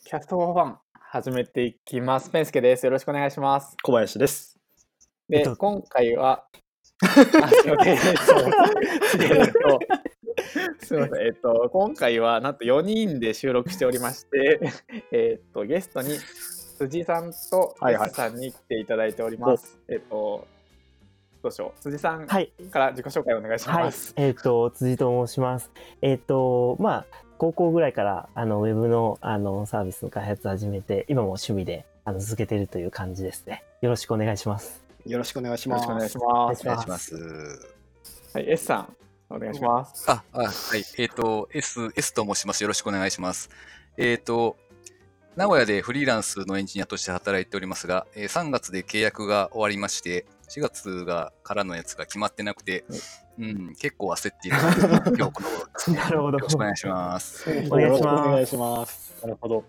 キャストフォーファン始めていきます。ペンスケです。よろしくお願いします。小林です。で、えっと今回は、あすいません。えっと、えっとすいません。えっと、今回はなんと4人で収録しておりまして、えっと、ゲストに辻さんとはいはい S さんに来ていただいております。えっと、どうしよう。辻さんかはい。ら自己紹介お願いしはいます。。えっ、と、辻と申します。えっ、と、まあ、高校ぐらいから、あの、ウェブの、あの、サービスの開発始めて、今も趣味で、あの、続けてるという感じですね。よろしくお願いします。よろしくお願いします。よろしくお願いします。お願いしお願いします。はい、S さん、お願いします。あ、あはい。えっ、と、S、S と申します。よろしくお願いします。えっ、と、名古屋でフリーランスのエンジニアとして働いておりますが、えー3月で契約が終わりまして、4月がからのやつが決まってなくて、うん、結構焦っている 今日この頃ですね。なるほどよろしくお願いします。お願いしますお願いします。なるほど。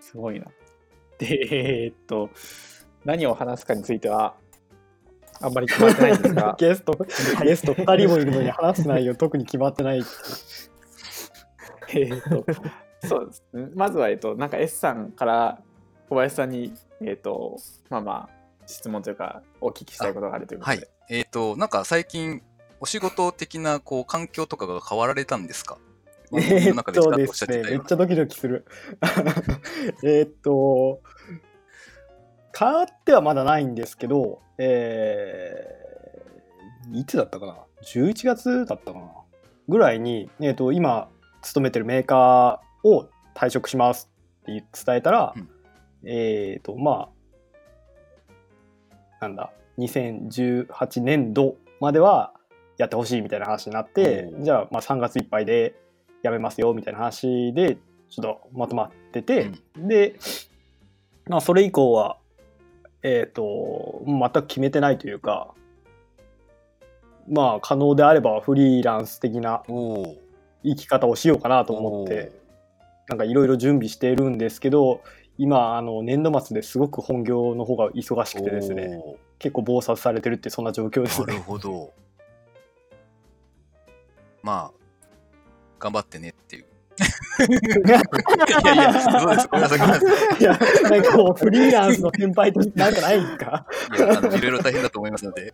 すごいな。で、えーっと、何を話すかについては、あんまり決まってないんですが、ゲスト、ゲスト2人もいるのに話す内容特に決まってない。えーっと、そうですね。まずは、えーっと、なんか S さんから小林さんに、えーっと、まあまあ、質問というか、お聞きしたいことがあるということで。はい。えっ、と、なんか最近、お仕事的な、こう、環境とかが変わられたんですか？えーっとですね、めっちゃドキドキする。えーっと、変わってはまだないんですけど、えーいつだったかな ?11 月だったかな？ぐらいに、えーっと、今、勤めてるメーカーを退職しますって伝えたら、うんえーっと、まあ、なんだ、2018年度まではやってほしいみたいな話になってお、ーじゃあ、まあ、3月いっぱいで辞めますよみたいな話で、ちょっとまとまってて、で、まあ、それ以降は、えっ、と、全く決めてないというか、まあ、可能であればフリーランス的な生き方をしようかなと思って、なんかいろいろ準備しているんですけど、今、あの、年度末ですごく本業の方が忙しくてですね、結構忙殺されてるってそんな状況ですなるね。ほど。まあ、頑張ってねっていう。いやいや、そうです。ごめんなさい、ごめんなさい。いや、なんかこう、フリーランスの先輩としてなんかないんですか？いや、あの、いろいろ大変だと思いますので、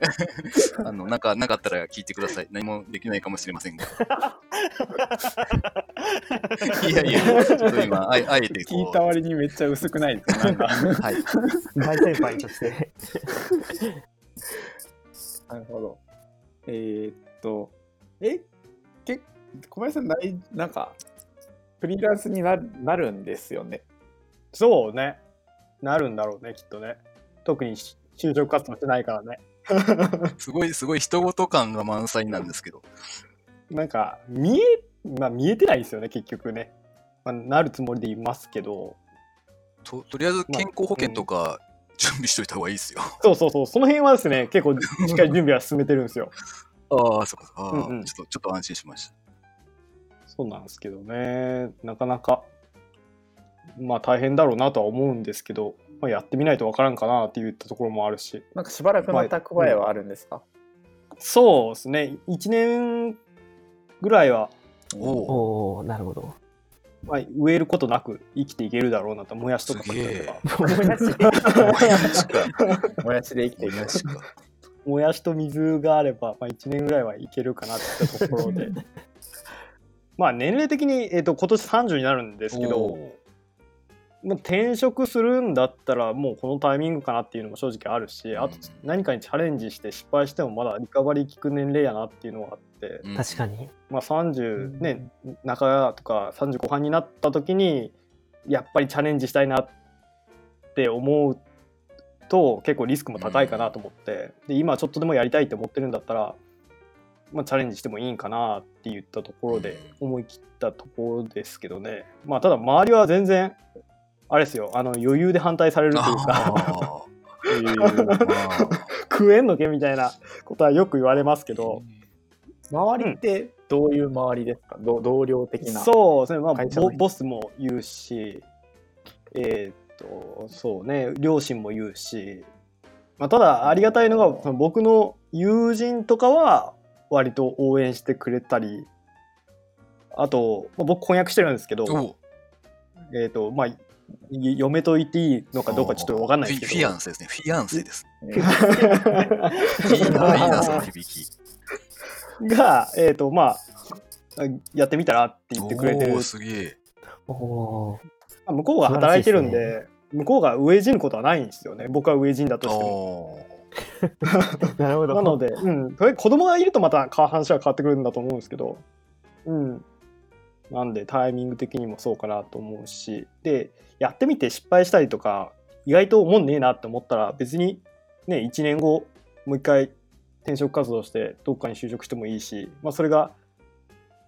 あの、なんか、なかったら聞いてください。何もできないかもしれませんが。いやいや、ちょっと今、あえあえてこう。聞いた割にめっちゃ薄くないですか？なんか。はい。大先輩として。なるほど。えーっと、え、け小林さんない、なんか、フリーランスになるなるんですよね。そうね。なるんだろうね、きっとね。特に就職活動してないからね。すごい、すごい人事感が満載なんですけど。なんか、見え、まあ見えてないですよね、結局ね。まあ、なるつもりでいますけど、と、とりあえず健康保険とか準備しといた方がいいですよ。そうそうそう、その辺はですね、結構しっかり準備は進めてるんですよ。ああ、そうか。ああ、うんうんちょっと、ちょっと安心しました。そうなんですけどね、なかなか、まあ大変だろうなとは思うんですけど、まあ、やってみないとわからんかなって言ったところもあるし、なんかしばらくの蓄えはあるんですか、そうですね、1年ぐらいは、おお。なるほど。まあ、植えることなく生きていけるだろうなと、もやしとかもやしか。もやしで生きていくもやしか。もやしと水があれば、まあ、1年ぐらいはいけるかなってところでまあ年齢的に、えー、と今年30になるんですけど、まあ、転職するんだったらもうこのタイミングかなっていうのも正直あるし、あとうん何かにチャレンジして失敗してもまだリカバリー効く年齢やなっていうのがあって、うん確かに。まあ、30ね中とか30後半になった時にやっぱりチャレンジしたいなって思うと結構リスクも高いかなと思って、で今ちょっとでもやりたいって思ってるんだったら、まあ、チャレンジしてもいいんかなって言ったところで思い切ったところですけどね。まあただ周りは全然あれですよ。あの余裕で反対されるというか 食えんのけみたいなことはよく言われますけーど、周りってどういう周りですか、ど同僚的な。そうですね、まあ、ボボスも言うし、えーっと、そうね、両親も言うし、まあ、ただ、ありがたいのが、その僕の友人とかは、割と応援してくれたり、あと、まあ、僕、婚約してるんですけど、おえーっと、まあ、嫁と言っていいのかどうかちょっとわかんないですけど。フィフィアンセですね。フィアンセです。えいいな、いいな、その響き。が、えっ、と、まあ、やってみたらって言ってくれてるすげえ。向こうが働いてるんで、向こうが飢え死ぬことはないんですよね。僕は飢え死んだとしても。なるほど。なので、うん、それ子供がいるとまた話は変わってくるんだと思うんですけど、うん。なんでタイミング的にもそうかなと思うし、で、やってみて失敗したりとか、意外と思んねえなって思ったら、別にね、1年後、もう一回転職活動してどっかに就職してもいいし、まあそれが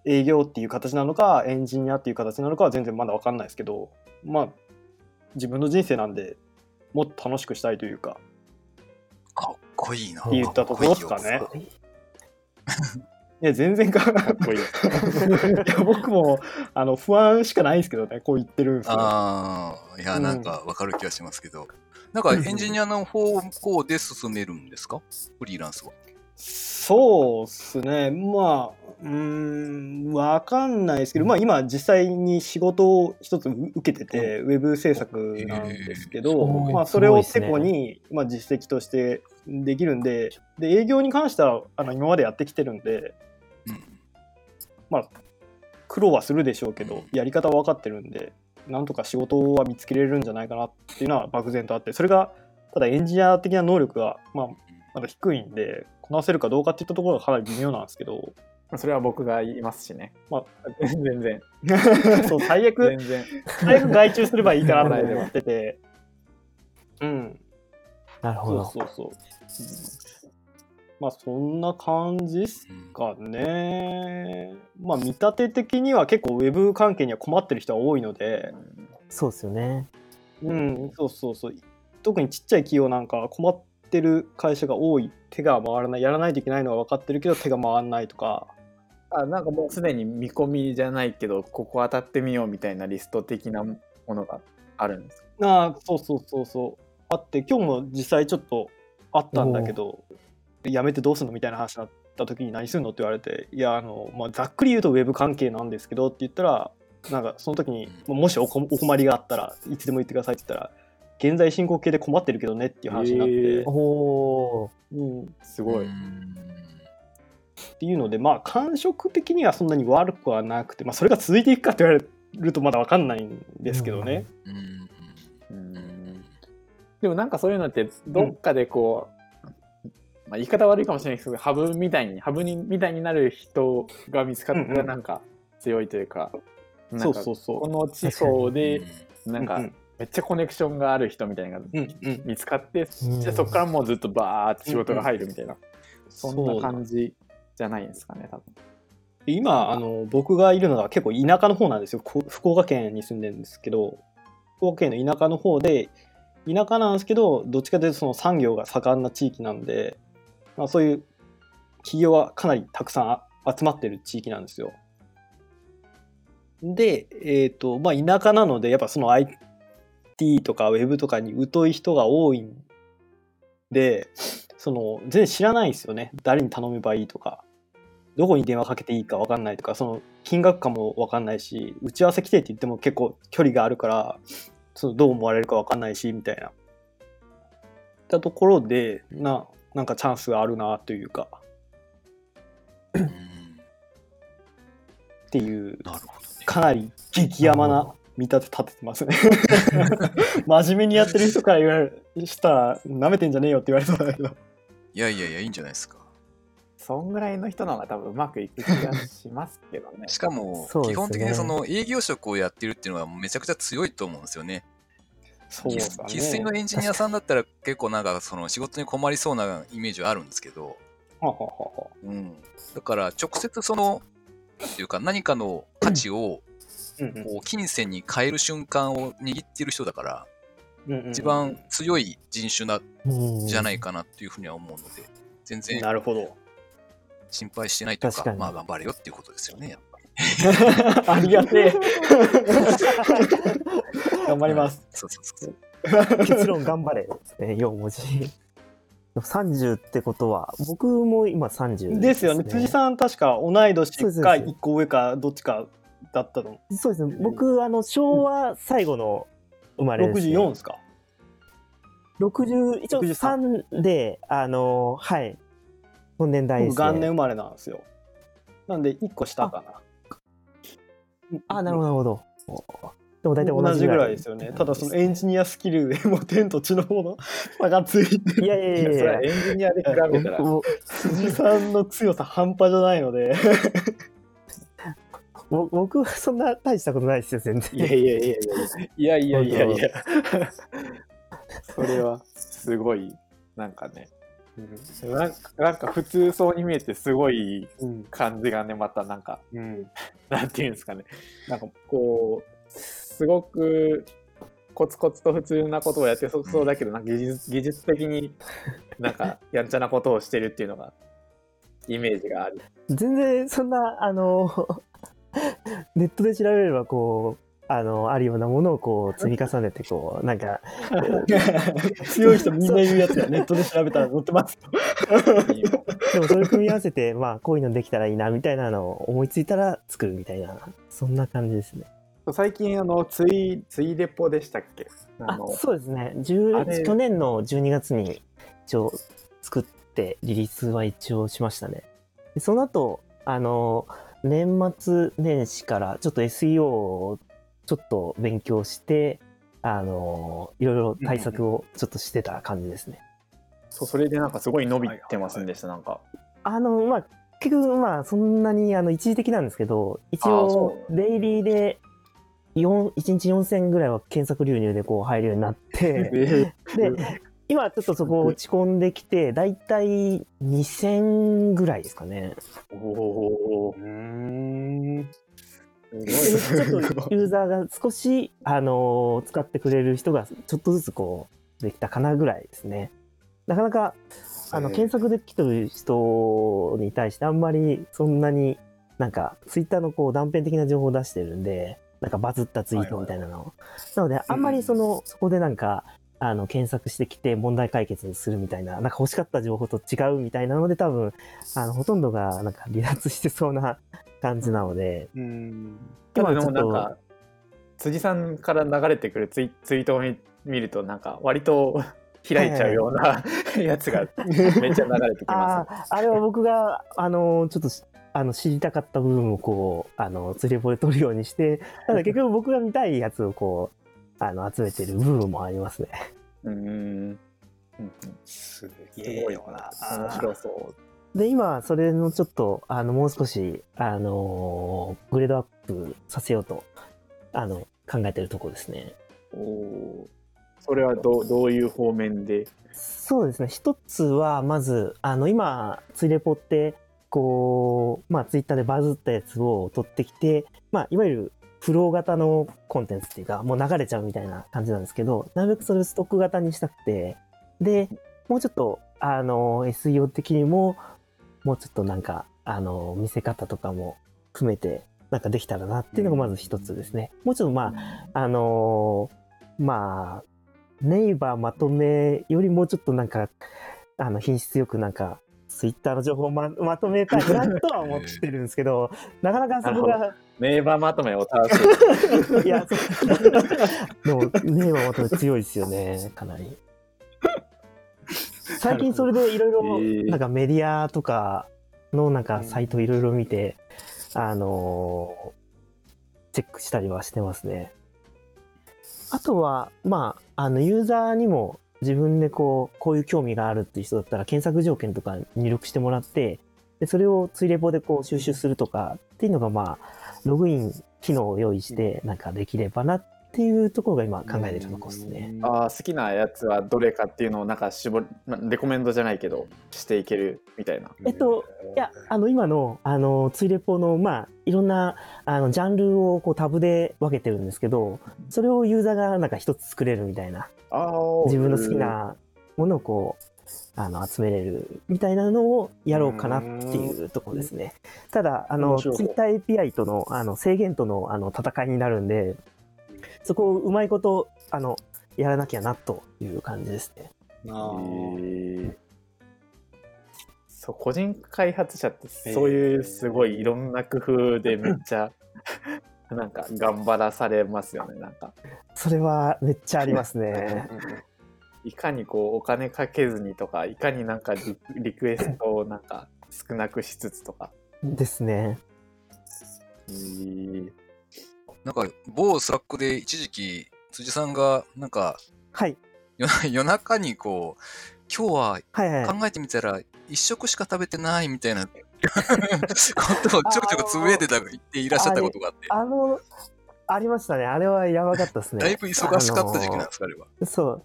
営業っていう形なのか、エンジニアっていう形なのかは全然まだ分かんないですけど、まあ、自分の人生なんで、もっと楽しくしたいというか、かっこいいな。って言ったところですかねいや、全然かかっこいい。いや僕もあの不安しかないんですけどね、こう言ってるんですけど。ああ、いや、うんなんかわかる気がしますけど。なんかエンジニアの方向で進めるんですか？フリーランスは。そうっすね、まあ、うーん、わかんないですけど、まあ今実際に仕事を一つ受けてて、ウェブ制作なんですけど、まあそれをすごいっすねてこに、まあ実績としてできるんで、で、営業に関してはあの今までやってきてるんで、うん。苦労はするでしょうけど、やり方は分かってるんで、なんとか仕事は見つけれるんじゃないかなっていうのは漠然とあって、それが、ただエンジニア的な能力が、まあ、まだ低いんで、こなせるかどうかっていったところがかなり微妙なんですけど、それは僕が言いますしね。ま全然。あ、そう、最悪、全然。最悪外注すればいいかなと思ってて、うん、なるほど。そうそう。まあ、そんな感じっすうんかね。まあ、見立て的には結構ウェブ関係には困ってる人は多いので、そうですよね。うん、そうそうそう。特にちっちゃい企業なんかは困ってる会社が多い。手が回らない。やらないといけないのは分かってるけど手が回らないとか。あなんかもうすでに見込みじゃないけど、ここ当たってみようみたいなリスト的なものがあるんですか？ああ、そうそうそうそう。あって、今日も実際ちょっとあったんだけど、やめてどうすんのみたいな話になった時に何するのって言われて、いや、あの、まあ、ざっくり言うとウェブ関係なんですけどって言ったら、なんかその時に、もしおこお困りがあったらいつでも言ってくださいって言ったら、現在進行形で困ってるけどねっていう話になって、へー。うん、すごい。うんっていうのでまあ感触的にはそんなに悪くはなくて、まあ、それが続いていくかって言われるとまだ分かんないんですけどね。うん。うんでもなんかそういうのってどっかでこう、まあ、言い方悪いかもしれないですけどハブみたいにハブにみたいになる人が見つかったうんうん。らなんか強いというか、なんそうかそうそう。この地方でなんかうんめっちゃコネクションがある人みたいなのがうんうん。見つかって、うん。じゃあそこからもうずっとバーって仕事が入るみたいな、そんなそう感じじゃないんですかね多分。今あの僕がいるのが結構田舎の方なんですよ。こ福岡県に住んでるんですけど福岡県の田舎の方で田舎なんですけどどっちかというとその産業が盛んな地域なんで、まあ、そういう企業はかなりたくさん集まってる地域なんですよ。で、えっ、と、まあ田舎なので、やっぱその IT とか Web とかに疎い人が多いんで、その全然知らないんですよね。誰に頼めばいいとか。どこに電話かけていいか分かんないとか、その金額感も分かんないし、打ち合わせ来てって言っても結構距離があるから、そのどう思われるか分かんないし、みたいな。ったところで、な、なんかチャンスがあるなというか、うんっていう、なるほどね。かなり激ヤマな見立て立ててますね。真面目にやってる人から言われしたら、舐めてんじゃねえよって言われそうだけど。いやいやいや、いいんじゃないですか。そんぐらいの人の方が多分うまくいく気がしますけどね。しかも、ね基本的にその営業職をやってるっていうのはめちゃくちゃ強いと思うんですよね。そうだね。生粋のエンジニアさんだったら結構なんかその仕事に困りそうなイメージはあるんですけど、ははははうん、だから直接その、なんていうか何かの価値をこう金銭に変える瞬間を握ってる人だから、一番強い人種なー。じゃないかなっていうふうには思うので、全然なるほど。心配してないというか、確かにまあ頑張れよっていうことですよね、やっぱり。ありがてえ。頑張ります。そうそうそうそう。結論頑張れですね、4文字。30ってことは、僕も今30ですよね。辻さん確か同い年か1個上かどっちかだったの。そうですね。僕、あの、昭和最後の生まれです、ね。64ですか？60、一応63 3で、あの、はい。の年代です、僕ね。元年生まれなんですよ。なんで1個下かな。あ、なるほど、なるほど。でも大体同同じぐらいですよね。ただそのエンジニアスキルでもう天と地の方の 差がついていやいやいいやいや。エンジニアで比べたらぼ辻さんの強さ半端じゃないので ぼ僕はそんな大したことないですよ、全然。いやいやいやいやいやいやいやいやそれはすごいなんかねなんかなんか普通そうに見えてすごいうん。感じがねまたなんかうん。なんていうんですかね。なんかこうすごくコツコツと普通なことをやってそそうだけどなんか技術技術的になんかやんちゃなことをしてるっていうのがイメージがある。全然そんな、あの、ネットで調べれば、こう、あの、あるようなものをこう積み重ねて、こう、なんか、強い人みんな言うやつがネットで調べたら載ってますよ。でもそれ組み合わせて、まあ、こういうのできたらいいな、みたいなのを思いついたら作るみたいな、そんな感じですね。最近あのツイツイレポでしたっけ？あそうですね10あれ去年の12月に一応作ってリリースは一応しましたねでその後あの年末年始からちょっと SEO をちょっと勉強してあのいろいろ対策をちょっとしてた感じですねそうそれでなんかすごい伸びてませんでした、なんか。あのまあ結局まあそんなにあの一時的なんですけど一応デイリーで4 1日4000ぐらいは検索流入でこう入るようになってで、今ちょっとそこ落ち込んできて、だいたい2000ぐらいですかね。おおうーん。すでちょっとユーザーが少し、あのー使ってくれる人がちょっとずつこう、できたかなぐらいですね。なかなか、あの、検索できてる人に対してあんまりそんなになんか、ツイッターのこう断片的な情報を出してるんで、なんかバズったツイートみたいなのを。なので、あんまりその、そこでなんか、あの、検索してきて問題解決するみたいな、なんか欲しかった情報と違うみたいなので、多分、あの、ほとんどがなんか離脱してそうな感じなので、うん。ただでちょっともなんか辻さんから流れてくるツイツイートを見見るとなんか割と 開いちゃうような やつがめっちゃ流れてきまああ、あれは僕が、あの、ちょっとし、あの、知りたかった部分をこう、あの、釣りレポで撮るようにして、ただ結局僕が見たいやつをこう、あの、集めてる部分もありますね。す。うーんうんうんすすごいよな面白そう。で、今、それのちょっと、あの、もう少し、あの、グレードアップさせようと、あの、考えてるところですね。おおそれはどうどういう方面で？そうですね。一つは、まず、あの、今、ツイレポって、こう、まあ、ツイッターでバズったやつを取ってきて、まあ、いわゆる、フロー型のコンテンツっていうか、もう流れちゃうみたいな感じなんですけど、なるべくそれをストック型にしたくて、で、もうちょっと、あの、SEO 的にも、もうちょっとなんか、あの、見せ方とかも含めて、なんかできたらなっていうのがまず一つですね。もうちょっとまあ、あのーまあ、ネイバーまとめよりもうちょっとなんか、あの、品質よくなんか、ツイッターの情報をままとめたいなとは思ってるんですけど、なかなかそこが、ネイバーまとめを正す いや、そう。でも、ネイバーまとめ強いですよね、かなり。最近それでいろいろ、えー。なんかメディアとかのなんかサイトいろいろ見て、あのーチェックしたりはしてますね。あとは、まあ、あの、ユーザーにも自分でこう、こういう興味があるっていう人だったら、検索条件とか入力してもらって、でそれをツイレポでこう収集するとかっていうのが、まあ、ログイン機能を用意して、なんかできればなっていうところが今考えてるところですね。あー好きなやつはどれかっていうのをなんか絞りまレコメンドじゃないけどしていけるみたいなえっと、いや、あの、今の、あの、ツイレポの、まあ、いろんな、あの、ジャンルをこうタブで分けてるんですけど、それをユーザーがなんか一つ作れるみたいな、自分の好きなものをこう、あの、集めれるみたいなのをやろうかなっていうところですね。ただ、あの、ツイッター API との、あの、制限との、あの、戦いになるんで、そこをうまいこと、あの、やらなきゃなという感じですね。あそう個人開発者ってそういうすごいいろんな工夫でめっちゃ なんか頑張らされますよね。なんかそれはめっちゃありますね。いかにこうお金かけずにとか、いかになんかリリクエストをなんか少なくしつつとか。ですね。えーなんか、某 Slack で一時期、辻さんが、なんか、はい。夜夜中にこう、今日は。考えてみたら、一食しか食べてないみたいなことをちょくちょくつぶやいてた、言っていらっしゃったことがあって、あの、ありましたね。あれはやばかったですね。だいぶ忙しかった時期なんですか、あれは。そう。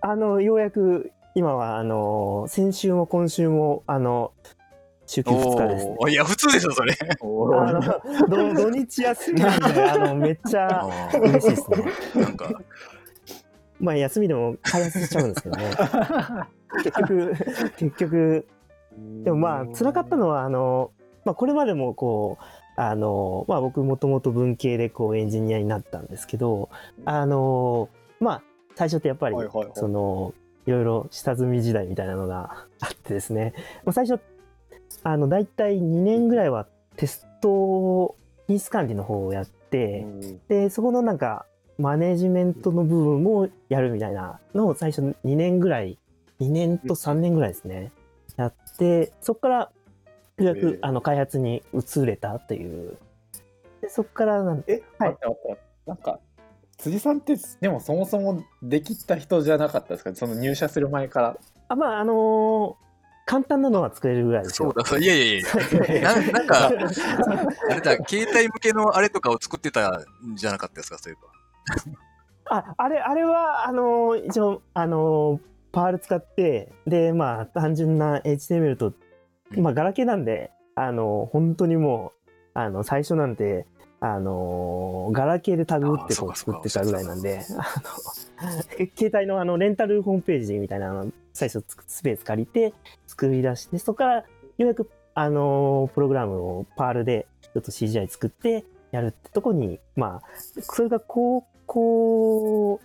あの、ようやく、今は、あの、先週も今週も、あの、週休2日ですね。いや、普通でしょ、それ。土土日休みなんで、あの、めっちゃ嬉しいですね。なんか、まあ、休みでも開発しちゃうんですけどね。結局、結局、でもまあ、辛かったのは、あの、まあ、これまでもこう、あの、まあ、僕もともと文系でこう、エンジニアになったんですけど、あの、まあ、最初ってやっぱりその、いろいろ下積み時代みたいなのがあってですね、まあ、最初、あの、大体2年ぐらいはテスト、品質管理の方をやって、で、そこのなんか、マネジメントの部分もやるみたいなのを最初2年ぐらい、2年と3年ぐらいですね、やって、そこから、ようやええくあの開発に移れたっていう。で、そこからなんえ、はい。なんか、辻さんって、でもそもそもできた人じゃなかったですか？その入社する前から。あ、まあ、あのー簡単なのは作れるぐらいですよ。そうだ、そういやいやいや、ななんか、あれだ、携帯向けのあれとかを作ってたんじゃなかったですか、そういえば。あ、あれ、あれは、あのー一応、あのーパール使って、で、まあ、単純な HTML と、まあ、ガラケーなんで、あのー本当にもう、あの、最初なんて、あのーガラケーでタグ打ってこう作ってたぐらいなんで、あの、携帯のあの、レンタルホームページみたいなの、最初スペース借りて作り出して、そこからようやく、あのープログラムをパールでちょっと CGI 作ってやるってとこに、まあ、それが高校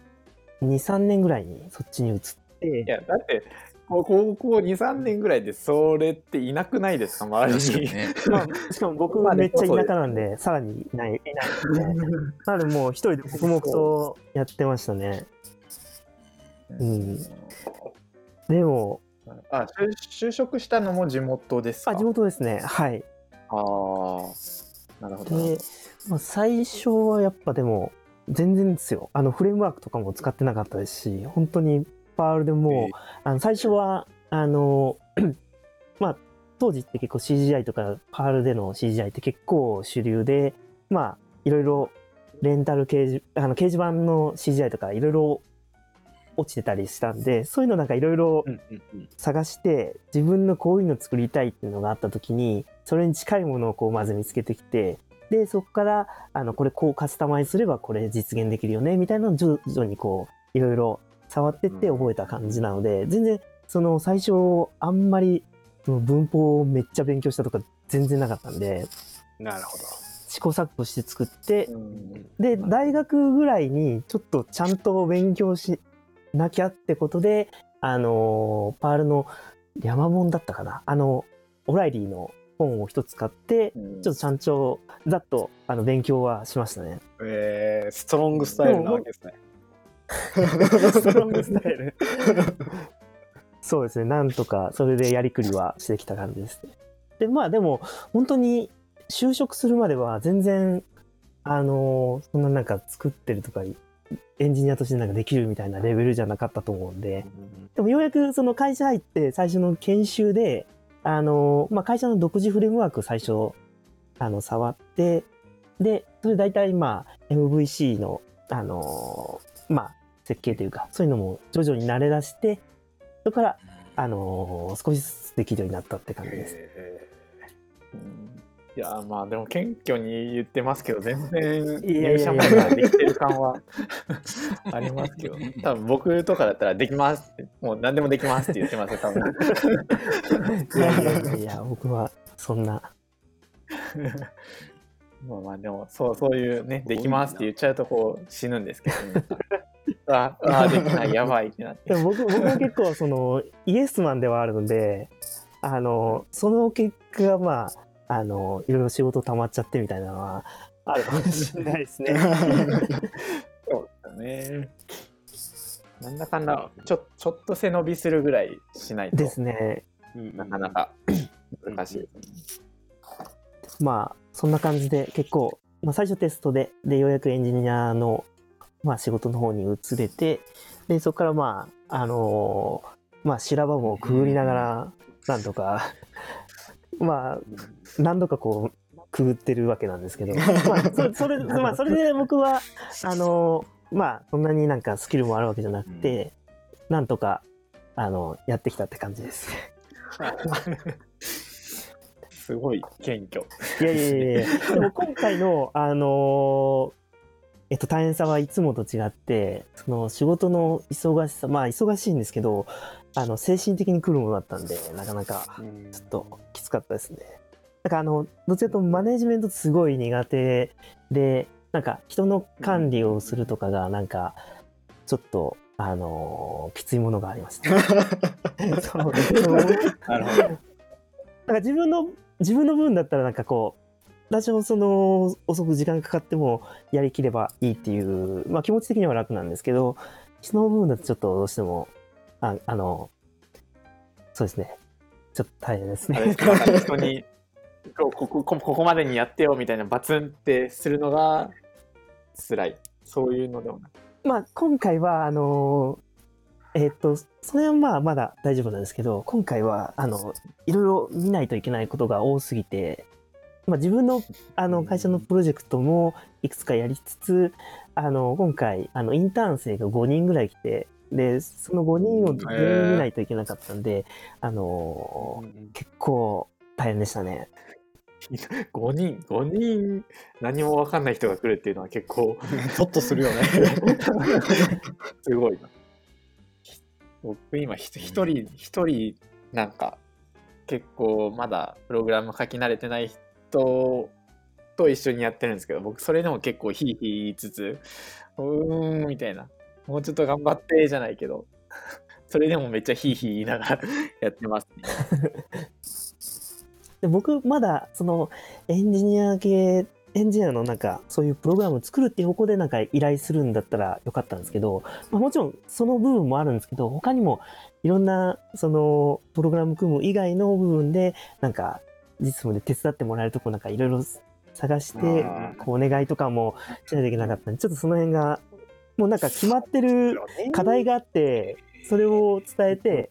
2、3年ぐらいにそっちに移って。い、や、だって、こう高校2、3年ぐらいでそれっていなくないですか周りに。まあ、しかも僕めっちゃ田舎なんで、さらにいない、いないなのでもう一人で黙々とやってましたね。うんでも、あ、就就職したのも地元ですか？あ、地元ですね。はい。ああ、なるほど。で、まあ、最初はやっぱでも、全然ですよ。あの、フレームワークとかも使ってなかったですし、本当にパールでもう、あの最初は、あの、まあ、当時って結構 CGI とか、パールでの CGI って結構主流で、まあ、いろいろレンタル掲示、あの、掲示板の CGI とかいろいろ落ちてたりしたんで、そういうのなんかいろいろ探して、自分のこういうの作りたいっていうのがあった時に、それに近いものをこうまず見つけてきて、で、そこから、あの、これこうカスタマイズすればこれ実現できるよね、みたいなのを徐々にこう、いろいろ触ってって覚えた感じなので、全然、その最初、あんまり、文法をめっちゃ勉強したとか全然なかったんで、なるほど。試行錯誤して作って、うんで、大学ぐらいにちょっとちゃんと勉強しなきゃってことで、あのーパールの山本だったかなあの、オライリーの本を一つ買って、うんちょっとちゃんと、ざっと、あの、勉強はしましたね。えー、ストロングスタイルなわけですね。ストロングスタイル。そうですね。なんとか、それでやりくりはしてきた感じですね。で、まあでも、本当に就職するまでは全然、あのーそんななんか作ってるとか、エンジニアとしてなんかできるみたいなレベルじゃなかったと思うんで、でもようやくその会社入って最初の研修で、あのーまあ、会社の独自フレームワーク最初、あの、触って、で、それ大体まあ、MVC の、あのーまあ、設計というか、そういうのも徐々に慣れ出して、そこから、あのー少しずつできるようになったって感じです。いや、まあでも謙虚に言ってますけど、全然入社前からできてる感はありますけど、多分僕とかだったらできますって、もう何でもできますって言ってますよ、多分。いやいやいや、僕はそんな、まあまあでもそうそういうねできますって言っちゃうとこう死ぬんですけど、ね、ああできないやばいってなって僕僕は結構その イエスマンではあるのであのその結果がまああのいろいろ仕事溜まっちゃってみたいなのはあるかもしれないですね。そうだね。なんだかんだ、ちょちょっと背伸びするぐらいしないと、ですね。なかなか難しい。まあ、そんな感じで結構、まあ、最初テストで、で、ようやくエンジニアの、まあ、仕事の方に移れて、で、そこからまあ、あのーまあ、修羅場もくぐりながら、なんとか、まあ、何度かこう、くぐってるわけなんですけど、まあ、そ それ、まあ、それで僕は、あのーまあ、そんなになんかスキルもあるわけじゃなくて、なんとか、あの、やってきたって感じです。すごい謙虚。いやいやいやいや、でも今回の、あのーえっと、大変さはいつもと違って、その仕事の忙しさ、まあ忙しいんですけど、あの、精神的に来るものだったんで、なかなかちょっときつかったですね。なんかあの、どちらかとマネジメントすごい苦手で、なんか人の管理をするとかが、なんか、ちょっと、あのーきついものがありました。そうなるほど。なんか自分の、自分の分だったらなんかこう、多少その遅く時間かかってもやりきればいいっていう、まあ気持ち的には楽なんですけど、人の部分だとちょっとどうしても、ああの、そうですね。ちょっと大変ですね人にここここまでにやってよみたいなバツンってするのが辛い。そういうのでもない。まあ今回は、あの、えっと、それはまあまだ大丈夫なんですけど、今回は、あの、いろいろ見ないといけないことが多すぎて、まあ自分のあの会社のプロジェクトもいくつかやりつつ、あの、今回、あの、インターン生が5人ぐらい来て、で、その5人を全員見ないといけなかったんで、あの、結構大変でしたね。5人、5人、何も分かんない人が来るっていうのは結構 ゾッとするよね。すごいな。僕今ひ一人、一人なんか結構まだプログラム書き慣れてない人と一緒にやってるんですけど、僕それでも結構ヒーヒー言いつつ、うーんみたいな、もうちょっと頑張ってじゃないけど、それでもめっちゃヒーヒー言いながらやってますね。で僕まだそのエンジニア系エンジニアのなんかそういうプログラムを作るっていう方向でなんか依頼するんだったらよかったんですけど、まあ、もちろんその部分もあるんですけど他にもいろんなそのプログラム組む以外の部分でなんか実務で手伝ってもらえるとこなんかいろいろ探してこうお願いとかもしないといけなかったんでちょっとその辺がもうなんか決まってる課題があってそれを伝えて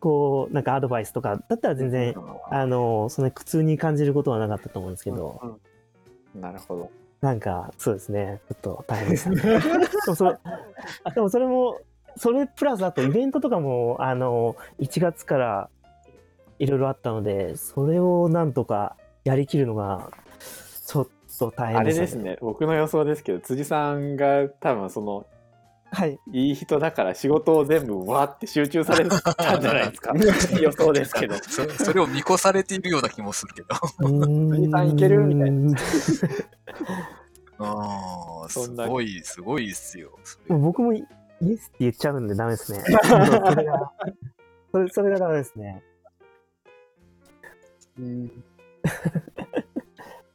こうなんかアドバイスとかだったら全然あの、そんな苦痛に感じることはなかったと思うんですけど、なるほど。なんか、そうですね、ちょっと大変でしたね。でもそれ、でもそれも、それプラスあとイベントとかも、あの、1月からいろいろあったので、それをなんとかやりきるのが、ちょっと大あ変でしたれですね、僕の予想ですけど、辻さんが多分その、はい。いい人だから仕事を全部わーって集中されたんじゃないですか。予想ですけど。そそれを見越されているような気もするけど。うーんさんいけるみたいなああ、すごい、すごいですよ。僕もイイエスって言っちゃうんでダメですね。それが、それそれがダメですね。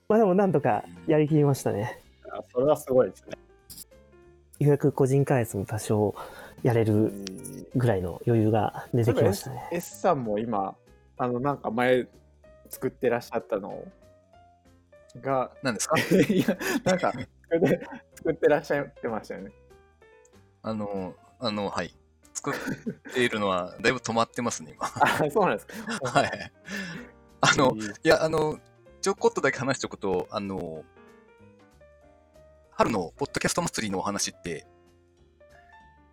まあでもなんとかやりきりましたね。あそれはすごいですね。ようやく個人開発も多少やれるぐらいの余裕が出てきましたね。S さんも今、あの、なんか前作ってらっしゃったのが、何ですか？いや、なんか作って作ってらっしゃってましたよね。あの、あの、はい。作っているのは、だいぶ止まってますね、今。あ、そうなんですか。はい。あの、いや、あの、ちょこっとだけ話しておくと、あの、春のポッドキャスト祭りのお話って、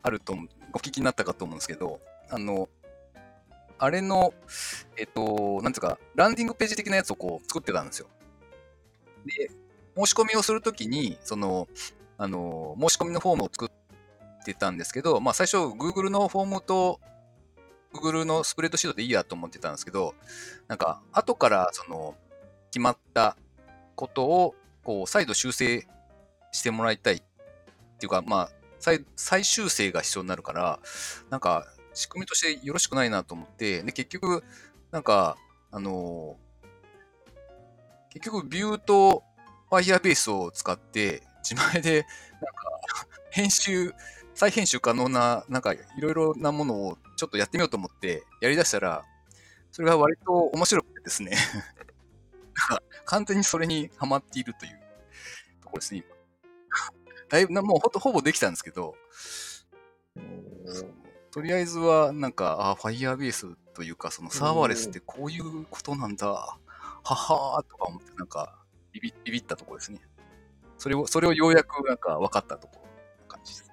あると、お聞きになったかと思うんですけど、あの、あれの、えっと、なんつうか、ランディングページ的なやつをこう作ってたんですよ。で、申し込みをするときに、その、あの、申し込みのフォームを作ってたんですけど、まあ最初、Google のフォームと Google のスプレッドシートでいいやと思ってたんですけど、なんか、後からその、決まったことを、こう、再度修正してもらいたいっていうか、まあ、再再修正が必要になるから、なんか、仕組みとしてよろしくないなと思って、で、結局、なんか、あの結局、ビューと Firebase を使って、自前で、なんか、編集、再編集可能な、なんか、いろいろなものをちょっとやってみようと思って、やりだしたら、それが割と面白くてですね、なんか完全にそれにハマっているというところですね、だいぶな、もうほほぼできたんですけど、とりあえずは、なんか、あ、Firebase というか、そのサーバーレスってこういうことなんだ、ははーとか思って、なんか、ビビビビったところですね。それを、それをようやくなんか分かったとこ感じです。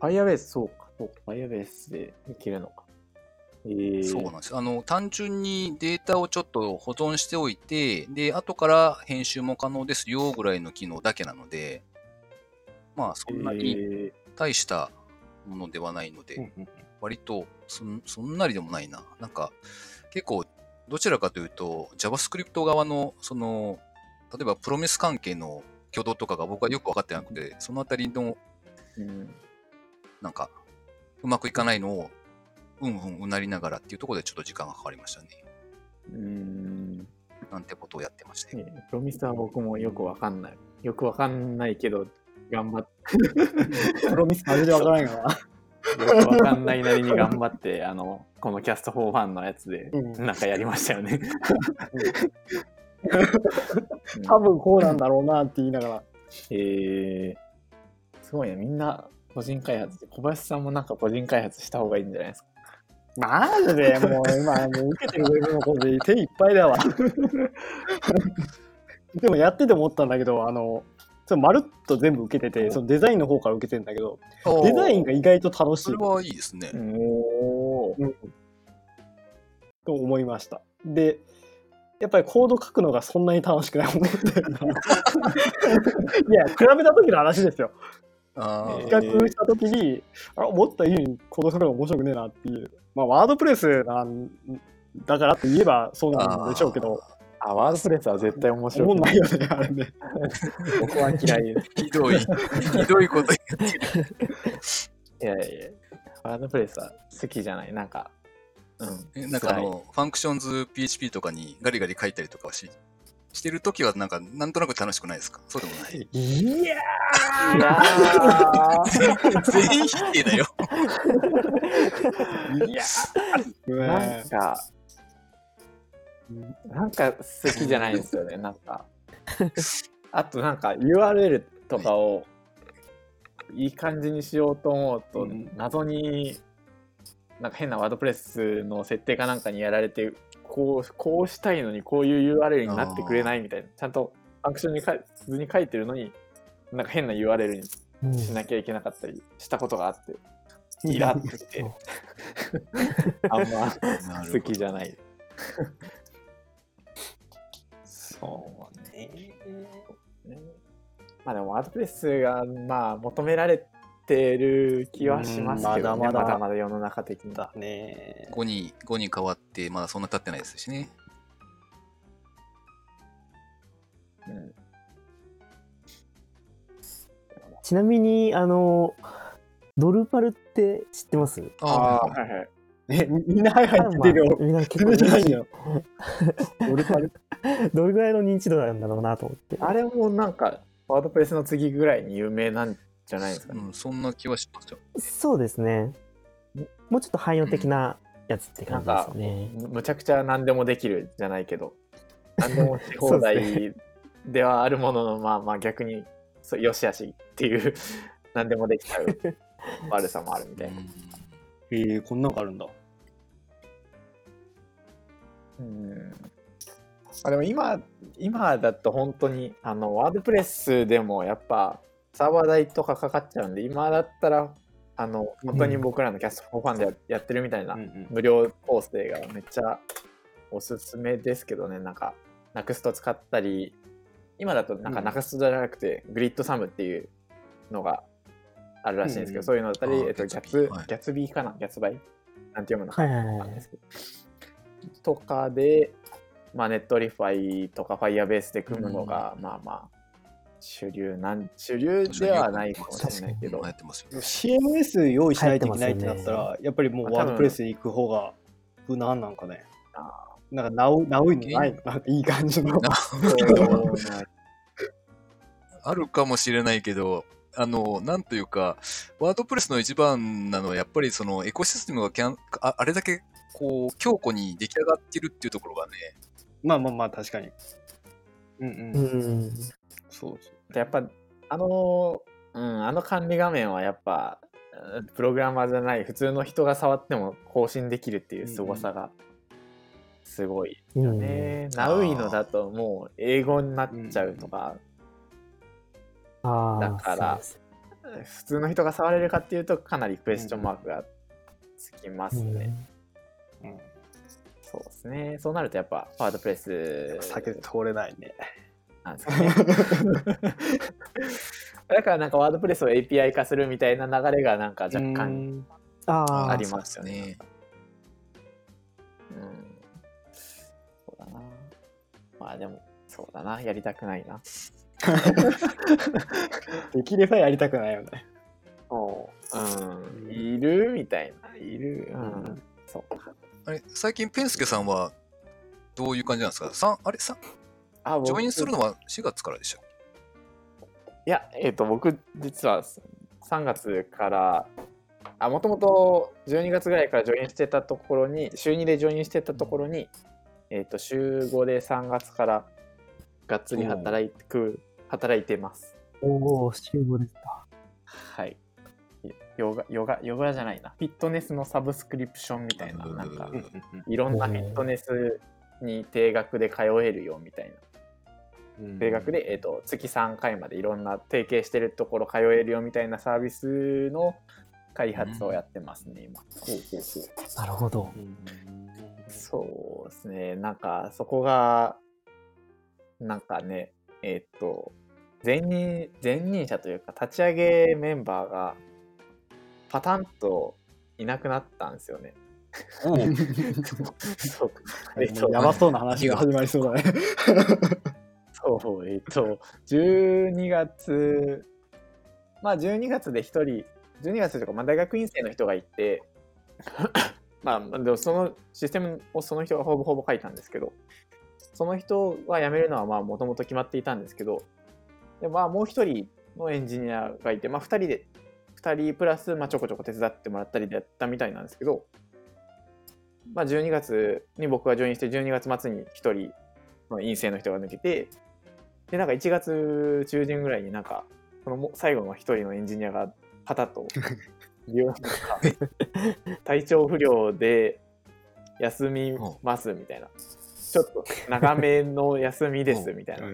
Firebase、そうか、そうか、Firebase でいけるのか。えー、そうなんです。あの、単純にデータをちょっと保存しておいて、で、後から編集も可能ですよぐらいの機能だけなので、まあ、そんなにえ大したものではないので、うんうん割とそんそんなにでもないな。なんか、結構、どちらかというと、JavaScript 側の、その、例えばプロミス関係の挙動とかが僕はよく分かってなくて、そのあたりの、ーうんなんか、うまくいかないのを、うんうんうなりながらっていうところでちょっと時間がかかりましたね。うん。なんてことをやってまして。ねプロミスは僕もよくわかんない。よくわかんないけど、頑張ってプロミスマジでわからんよな。よくわかんないなりに頑張って、あの、このキャスト4ファンのやつで、なんかやりましたよね。多分こうなんだろうなって言いながら。えー、すごいね。みんな個人開発、小林さんもなんか個人開発した方がいいんじゃないですか。マジでもう今、もう受けてるウェブのことで手いっぱいだわ。でもやってて思ったんだけど、あの、そのまるっと全部受けてて、そのデザインの方から受けてるんだけど、デザインが意外と楽しいそれはいいですね。おー。と思いました。で、やっぱりコード書くのがそんなに楽しくないもんね。いや、比べた時の話ですよ。比較した時に、あ思った以上にコード書くのが面白くねえなっていう。まあ、 WordPress なんだからって言えばそうなんでしょうけど、あ、 WordPress は絶対面白い。思んないよね、あれね。僕は嫌いです。ひどい、ひどいこと言ってる。いやいやいや、 WordPress は好きじゃない。なんか、うん。えなんかあの、 functions PHP とかにガリガリ書いたりとかはししてるときはなんか、なんとなく楽しくないですか？そうでもない。い やいやー全員否定だよ。ー いやーなんか、なんか好きじゃないんですよね、なんか。あとなんか URL とかをいい感じにしようと思うと、うん謎になんか変なワードプレスの設定かなんかにやられて、こうこうしたいのにこういう URL になってくれないみたいな、ちゃんとファンクションにか普通に書いてるのに、なんか変な URL にうんしなきゃいけなかったりしたことがあって、イラッときて、あんま好きじゃない。そうね。ねまあでもワードプレスがまあ求められてる気はしますけど、ね、うんまだまだまだまだ世の中的にだね。5に、5に変わって、まだそんな経ってないですしね。うんちなみに、あの、ドルパルって知ってます？あああはいはいね、みみんなはいはいってるよ。まあみんな結全構然ないよ。ドルパルどれぐらいの認知度なんだろうなと思って。あれもなんかワードプレスの次ぐらいに有名なんじゃないですかね、うん、そんな気はしますよ。そうですね。もうちょっと汎用的なやつって感じですよね。むむちゃくちゃ何でもできるじゃないけど 何でもし放題ではあるもののまあまあ逆にそうよしあしっていう 何でもできちゃう 悪さもあるみたいな。ええこんなのがあるんだ。うんあでも今今だと本当にあのワードプレスでもやっぱサーバー代とかかかっちゃうんで今だったらあの本当に僕らのキャストファンでやってるみたいなうんうん。無料構成がめっちゃおすすめですけどね。なんか NUXT 使ったり今だとなんかうん。NUXT じゃなくてグリッドサムっていうのがあるらしいんですけど、そういうのだったり、えっと、ギャツはい。 Gatsby かな？ギャツバイ？なんて読むのか。なんですけどとかで、まあ、 Netlify とか Firebase で組むのが、まあまあ主流なん主流ではないかもしれないけど流行ってますよ。CMS 用意しないといけないってなったら、やっぱりもうワードプレスで行く方が無難なんかね。なんかナウナウイのない？のかないい感じの。あるかもしれないけど、あの、なんというか、ワードプレスの一番なのは、やっぱりそのエコシステムがキャンああれだけこう強固に出来上がってるっていうところがね、まあまあまあ、確かに。うんう。うんん。そうそやっぱあの、うん、あの管理画面はやっぱうんプログラマーじゃない普通の人が触っても更新できるっていう凄さがすごいうんね。ナウイのだともう英語になっちゃうとか、ああ。だから普通の人が触れるかっていうとかなりクエスチョンマークがつきますね。う。うんそうですね。そうなるとやっぱワードプレス避けて通れないね。なんですかね。だからなんかワードプレスを API 化するみたいな流れがなんか若干、ああありますよねそうん、そうだな。まあでも、そうだな。やりたくないな。できればやりたくないよね。うん。いるみたいな。いる。うん。そうか。あれ、最近ペンスケさんはどういう感じなんですか？さんあれ？さあ、ジョインするののは4月からでしょいや、えっ、と、僕、実は3月から、あ、もともと12月ぐらいからジョインしてたところに、週2でジョインしてたところに、えっ、と、週5で3月からがっつり働く、働いてます。おお、集合ですか。はい。ヨガ、ヨガ、ヨガじゃないな。フィットネスのサブスクリプションみたいな、なんかう、んいろんなフィットネスに定額で通えるよみたいな。定額で、えー、と月3回までいろんな提携してるところ通えるよみたいなサービスの開発をやってますね、今。なるほど。そうですね、なんかそこが、なんかね、えっ、と、前任、前任者というか立ち上げメンバーがパタンといなくなったんですよね。そうえっとやばそうな話が始まりそうだね。そう、えっと、12月、まあ12月で1人、12月とか、まあ、大学院生の人がいて、まあ、でもそのシステムをその人がほぼほぼ書いたんですけど、その人は辞めるのはまあもともと決まっていたんですけど、でまあもう1人のエンジニアがいて、まあ2人で、2人プラスまあちょこちょこ手伝ってもらったりでやったみたいなんですけど、まあ12月に僕がジョインして、12月末に1人、まあ、陰性の人が抜けて、で、なんか1月中旬ぐらいになんか、そのも最後の一人のエンジニアがパタッと、体調不良で休みますみたいな、ちょっと長めの休みですみたいな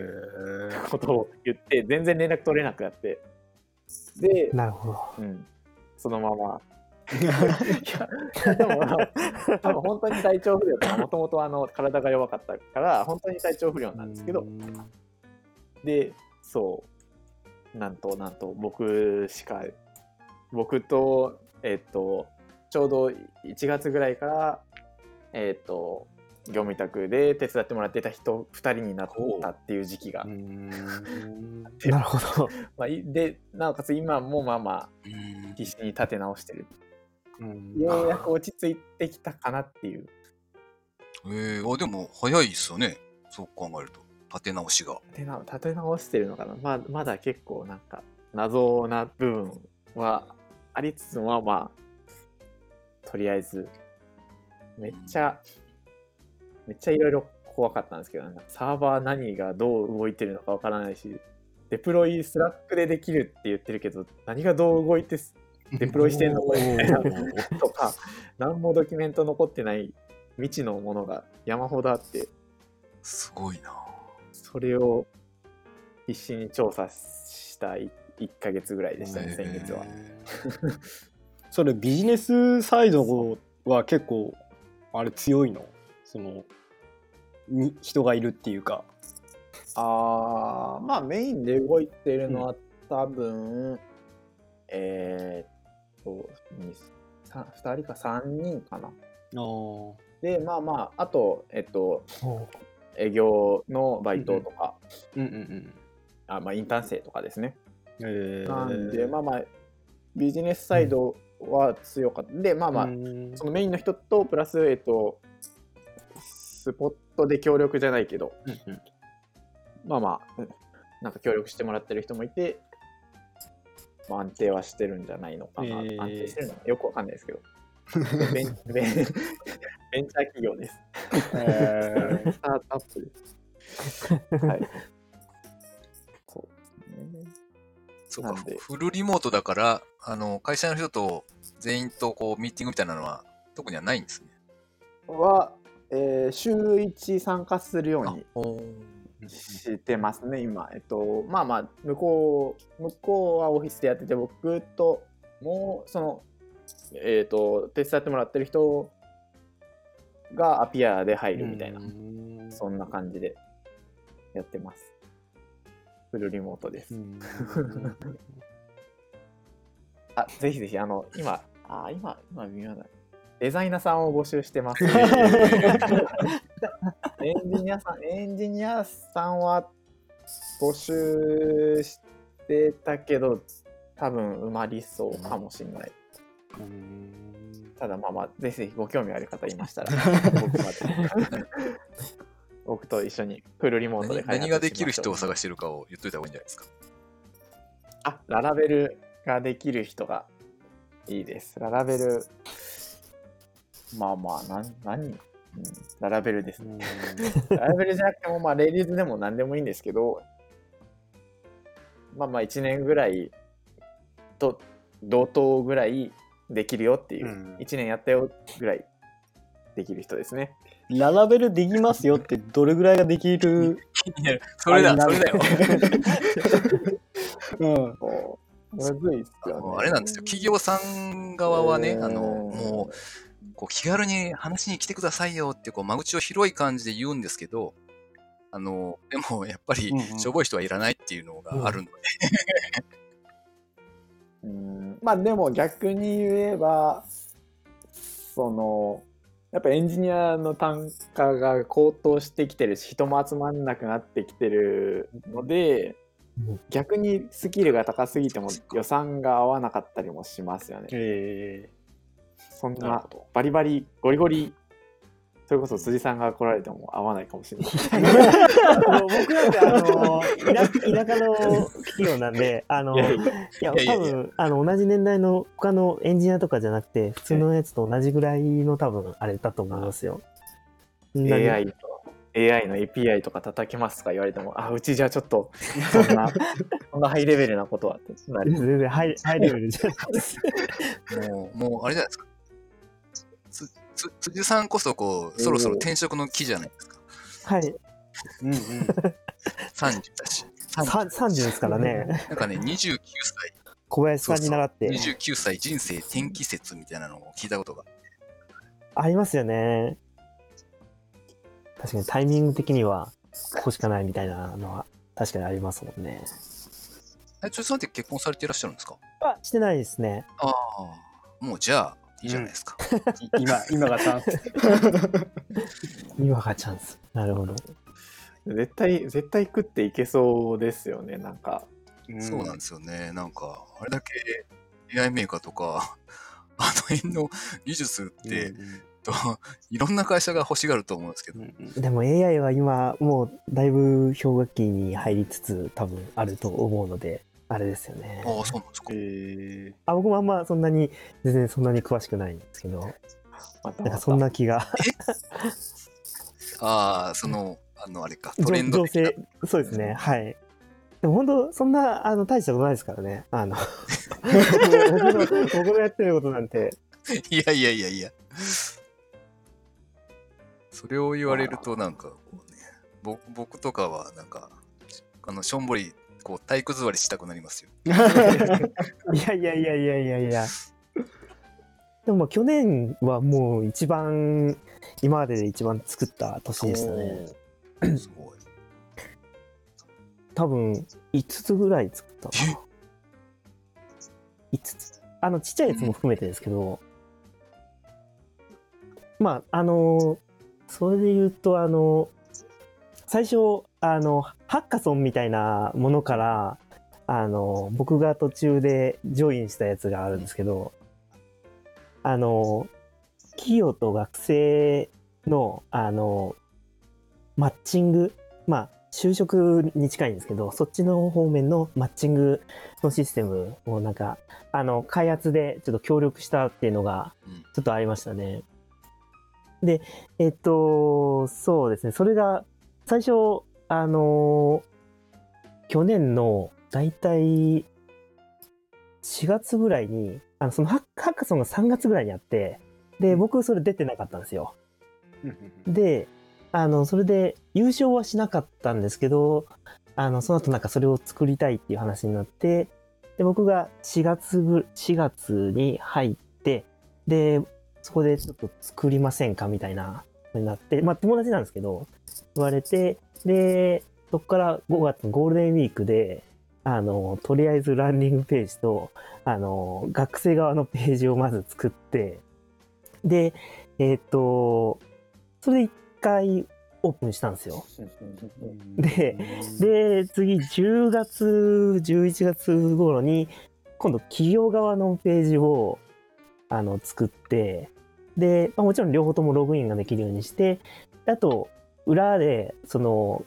ことを言って、全然連絡取れなくなって、で、なるほど。うん、そのまま。いや、でも、多分本当に体調不良とか、もともとあの体が弱かったから、本当に体調不良なんですけど、で、そう、なんとなんと僕しか、僕と、えっ、と、ちょうど1月ぐらいから、えっ、と、業務委託で手伝ってもらってた人2人になったっていう時期が、なるほど。まあ、いで、なおかつ今もまあまあうん必死に立て直してる。うんようやく落ち着いてきたかなっていう。えー、あでも早いですよね。そう考えると。立て直しが。立て直立て直してるのかなまあまだ結構なんか謎な部分はありつつもまあとりあえずめっちゃめっちゃいろいろ怖かったんですけどなんかサーバー何がどう動いてるのかわからないしデプロイ Slack でできるって言ってるけど何がどう動いてすデプロイしてんのこれみたいな とか何もドキュメント残ってない未知のものが山ほどあってすごいな。それを必死に調査した1ヶ月ぐらいでしたね、先月は。え それビジネスサイドは結構あれ強いの？そのに人がいるっていうか。あー、まあメインで動いてるのは多分、えーっと、にさ2人か3人かな。あで、まあまあ、あと、えっと、お営業のバイトとか、うんうんうんあまあ、インターン生とかですね。えー、なんで、まあまあ、ビジネスサイドは強かった。で、まあまあ、うんそのメインの人とプラス、えっと、スポットで協力じゃないけど、うんうんまあまあ、うんなんか協力してもらってる人もいて、まあ、安定はしてるんじゃないのかな。えー安定してるのよくわかんないですけど。ベンチャー企業です。えースタートアップです。はい。そうですね。そうかなんで、フルリモートだから、あの、会社の人と全員とこう、ミーティングみたいなのは特にはないんですね。は、えー週1参加するようにおしてますね、今。えっと、まあまあ、向こう、向こうはオフィスでやってて、僕と、もう、その、えっと、手伝ってもらってる人がアピアで入るみたいな、うんそんな感じでやってます。フルリモートです。うん あ、ぜひぜひ、あの、今、あ、今、今微妙だ。デザイナーさんを募集してます。エンジニアさん、エンジニアさんは募集してたけど、多分埋まりそうかもしれない。ただまあまあ、ぜひぜひご興味ある方いましたら、僕まで。僕と一緒にフルリモートで何何ができる人を探してるかを言っといた方がいいんじゃないですか？あ、ララベルができる人がいいです。ララベル、まあまあ、なん何、うん、ララベルですね。ララベルじゃなくても、まあ、レディーズでも何でもいいんですけど、まあまあ、1年ぐらいと同等ぐらいできるよっていう、うん1年やったよぐらいできる人ですね。ララベルできますよってどれぐらいができる、それだ、それだよ。うん、むずいっすあよね。のあれなんですよ。企業さん側はね、あの、うんもう、こう気軽に話に来てくださいよってこう間口を広い感じで言うんですけど、あの、でもやっぱりしょぼい人はいらないっていうのがあるので、うんまあでも逆に言えばそのやっぱエンジニアの単価が高騰してきてるし人も集まんなくなってきてるのでうん逆にスキルが高すぎても予算が合わなかったりもしますよね。えそんなバリバリゴリゴリそれこそ辻さんが来られても合わないかもしれない。僕なんてあの田田舎の企業なんで、あの、いいや多分、あの、同じ年代の他のエンジニアとかじゃなくて、普通のやつと同じぐらいの多分、あれだと思いますよ。なんで AI と AI の API とか叩きますとか言われてもあうちじゃちょっとそんな そんなハイレベルなことはってなる。全然ハイハイレベルじゃないです。もう、もうあれじゃないですか。辻さんこそこう、そろそろ転職の期じゃないですか。はい。ーうんうん30だし。30さ30ですからね。なんかね、29歳、小林さんに習って。29歳人生転機説みたいなのを聞いたことが。ありますよね。確かにタイミング的には、ここしかないみたいなのは、確かにありますもんね。え、辻さんって結婚されていらっしゃるんですか？あ、してないですね。ああ、もうじゃあ、いいじゃないですか。い今今がチャンス 今がチャンス。なるほど。絶対絶対食っていけそうですよねなんかそうなんですよね。なんか、あれだけ AI メーカーとか、あの辺の技術って、といろんな会社が欲しがると思うんですけど、うんうんでも AI は今、もうだいぶ氷河期に入りつつ多分あると思うので、あれですよね。ああ、そうなんですか。えあ僕もあんまそんなに、全然そんなに詳しくないんですけど、またまたなんかそんな気が。ああ、その、あの、あれか、ト情レンド情的な勢、そうですね、はい。でも本当、そんなあの大したことないですからね。あの僕のやってることなんて、いやいやいやいや。それを言われると、なんかこうね、僕僕とかは、なんか、あの、しょんぼり、こう、体育座りしたくなりますよ。いやいやいやいやいやいや。でもまあ去年はもう一番、今までで一番作った年でしたね。すごい。多分5つぐらい作ったかな。5つ。あの、ちっちゃいやつも含めてですけど、まあ、あの、それで言うと、あの、最初、あの、ハッカソンみたいなものから、あの、僕が途中でジョインしたやつがあるんですけど、あの、企業と学生の、あの、マッチング、まあ、就職に近いんですけど、そっちの方面のマッチングのシステムをなんか、あの、開発でちょっと協力したっていうのが、ちょっとありましたね。で、えっと、そうですね、それが、最初、あの、去年の、だいたい、4月ぐらいに、あの、そのハッカソンが3月ぐらいにあって、で、僕それ出てなかったんですよ。で、あの、それで優勝はしなかったんですけど、あの、その後なんかそれを作りたいっていう話になって、で、僕が4月ぐ、4月に入って、で、そこでちょっと作りませんかみたいなのになって、まあ友達なんですけど、言われて、で、そこから5月ゴールデンウィークで、あの、とりあえずランディングページと、あの、学生側のページをまず作って、で、えっ、と、それで一回オープンしたんですよ。で、で、次10月、11月頃に、今度企業側のページを、あの、作って、で、まあ、もちろん両方ともログインができるようにして、あと、裏で、その、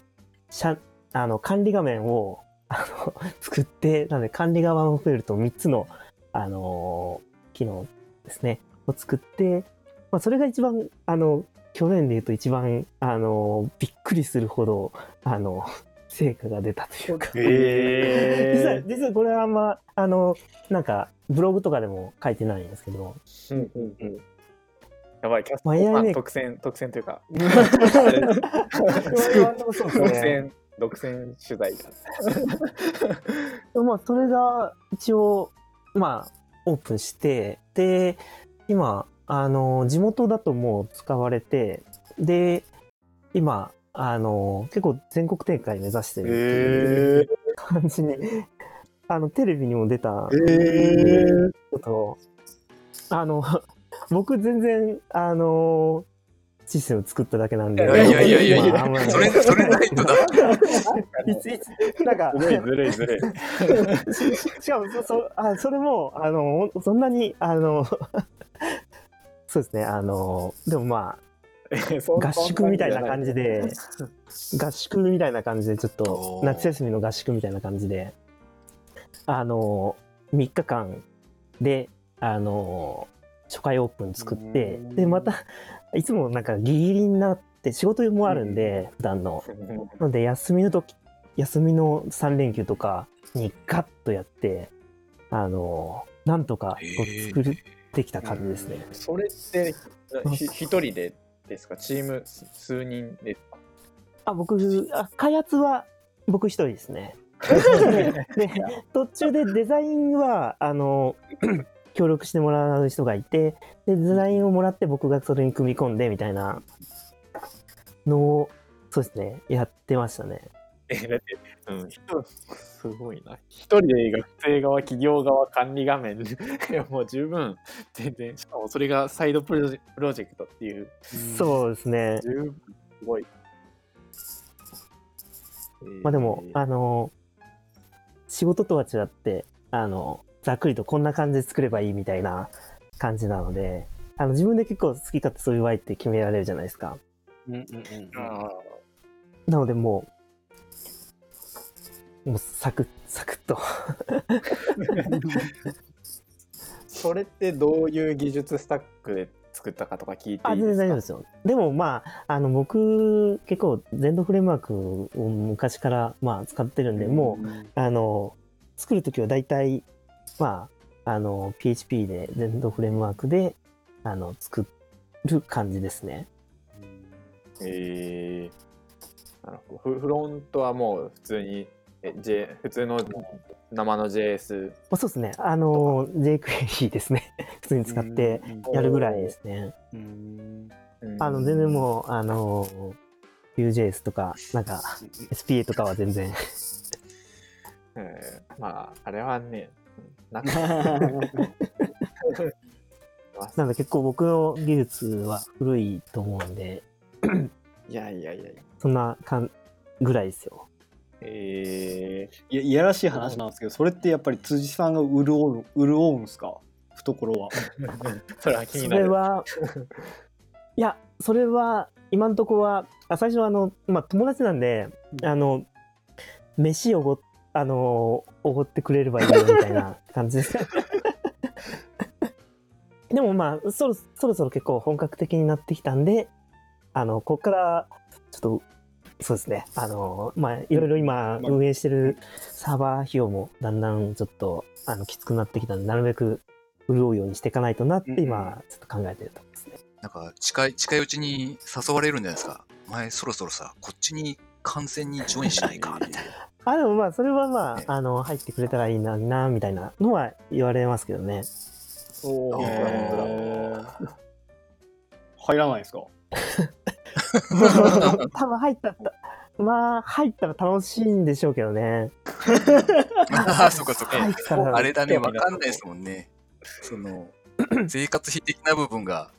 社、あの、管理画面を、あの、作って、なので管理側も増えると3つの、あの、機能ですね、を作って、まあ、それが一番、あの、去年で言うと一番、あの、びっくりするほど、あの、成果が出たというか。え実は、実はこれはあんま、あの、なんか、ブログとかでも書いてないんですけど、うんうんうんやばい、キャストまあ AI ファン特選、特選というか。独占、独占取材だ。まあ、それが一応、まあ、オープンして、で、今、あの、地元だともう使われて、で、今、あの、結構全国展開目指してるっていう感じに、あの、テレビにも出たえちょっと、あの、僕全然、あの、システム作っただけなんで。いやいやいやいやいやまああんまりそれ、それないとだ。いついつ、なんか、ずるいずるいずるい。ししかもそそあそれもあのそんなにあの そうですねあのでもまあ 合宿みたいな感じで合宿みたいな感じでちょっと夏休みの合宿みたいな感じであの3日間であの初回オープン作ってでまたいつもなんかギリギリになって仕事もあるんで普段の。なので休みの時休みの3連休とかにガッとやってあのなんとか作ってきた感じですね。それって、ひ一人でですか？チームす数人ですか？あ僕あ開発は僕一人ですね。で途中でデザインはあの協力してもらう人がいてでデザインをもらって僕がそれに組み込んでみたいなのをそうですねやってましたね。え、だって、うん、人すごいな。一人で学生側、企業側、管理画面、もう十分、全然、しかもそれがサイドプロジェプロジェクトっていう、そうですね。十分すごい。まあでも、えーあの、仕事とは違って、あの、ざっくりとこんな感じで作ればいいみたいな感じなので、あの自分で結構好き勝手そういうわいって決められるじゃないですか。うんうんうんあなのでもう、もうサクッ、サクッと。ー それってどういう技術スタックで作ったかとか聞いてあ、全いいですか？然大丈夫ですよ。でもまあ、あの僕、結構、全土フレームワークを昔からまあ使ってるんで、もう、あの、作るときは大体、まあ、あの、PHP で、全土フレームワークで、あの、作る感じですね。えー、なるほどフフロントはもう普通に、え J、普通の生の JS まあ、そうですね。あの、jQuery ですね。普通に使ってやるぐらいですね。うんあの、全然もう、あの、Vue.js とか、なんか、SPA とかは全然。えーまあ、あれはね、うんなんか なんで結構僕の技術は古いと思うんで、いやいやいやいや。そんなかんぐらいですよ。えいやいやらしい話なんですけどそれってやっぱり辻さんが潤う潤うんすか？懐はー、それは気そになる。れは、いや、それは、今んとこは、あ最初はあの、まあ、友達なんで、あの、飯おご、あの、おごってくれればいいよみたいな 感じです。でもまあ、そろそろそろ結構本格的になってきたんで、あの、ここから、ちょっと、そうですね、あの、まあ、いろいろ今運営してるサーバー費用もだんだんちょっと、あの、きつくなってきたんで、なるべく潤うようにしていかないとなって今、ちょっと考えてるところですね。なんか近い、近いうちに誘われるんじゃないですか。前そろそろさ、こっちに完全にジョインしないか、みたいな。あ、でもまあ、それはまねあ、あの、入ってくれたらいいな、な、みたいなのは言われますけどね。お入らないですか？多分入ったら、まあ、入ったら楽しいんでしょうけどね。ああ、そっかそっか。入ったら、あれだね、わかんないですもんね。その、生活費的な部分が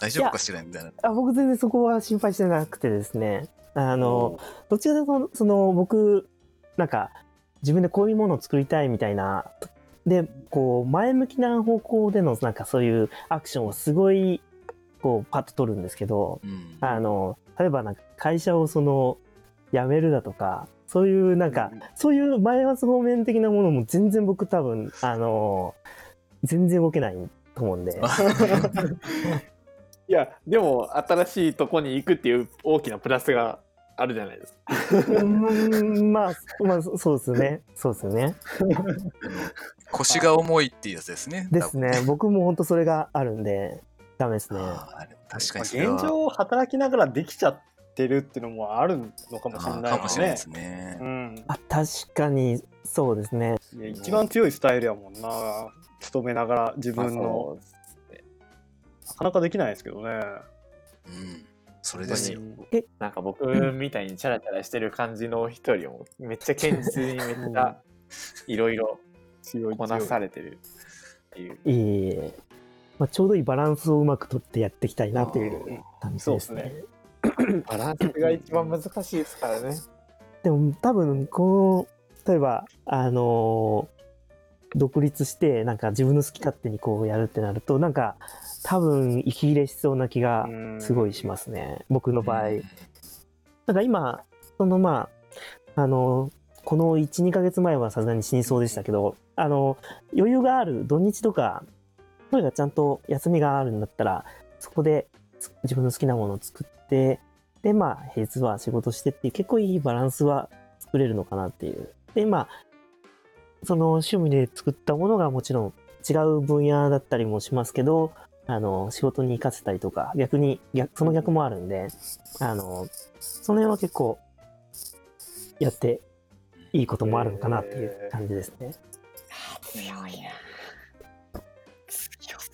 大丈夫かしらみたいな。あ僕全然そこは心配してなくてですね。あの、どちらかというと、その、僕、なんか、自分でこういうものを作りたいみたいな、で、こう、前向きな方向での、なんかそういうアクションをすごい、こう、パッと取るんですけど、うん。あの、例えばなんか会社をその、辞めるだとか、そういうなんか、そういう前発方面的なものも全然僕多分、あの、全然動けないと思うんで。いや、でも、新しいとこに行くっていう大きなプラスがあるじゃないですか。うーん、まあ、まあ、そうですね。そうですね。腰が重いっていうやつですね。ですね。僕も本当それがあるんで、ダメですね。確かまあに現状働きながらできちゃってるっていうのもあるのかもしれないですねかもしれないで。すねう。ん、あ、確かに、そうですね。一番強いスタイルやもんな勤めながら自分まあのなかなかできないですけどね。うん。それですよ。なんか僕みたいにチャラチャラしてる感じの人よりも、めっちゃ堅実にめっちゃいろいろ強いこなされてるっていう。いえいえ。まあ、ちょうどいいバランスをうまくとってやっていきたいなっていう感じですね。そうバランスが一番難しいですからね。でも多分この例えばあのー独立してなんか自分の好き勝手にこうやるってなるとなんか多分息切れしそうな気がすごいしますね。僕の場合。うん。なんか今そのまああのこの12ヶ月前はさすがに死にそうでしたけどあの余裕がある土日とかそれがちゃんと休みがあるんだったらそこでつ自分の好きなものを作ってでまあ平日は仕事してっていう結構いいバランスは作れるのかなっていう。でまあその趣味で作ったものがもちろん違う分野だったりもしますけどあの仕事に活かせたりとか逆に逆その逆もあるんであのその辺は結構やっていいこともあるのかなっていう感じですね。強いな。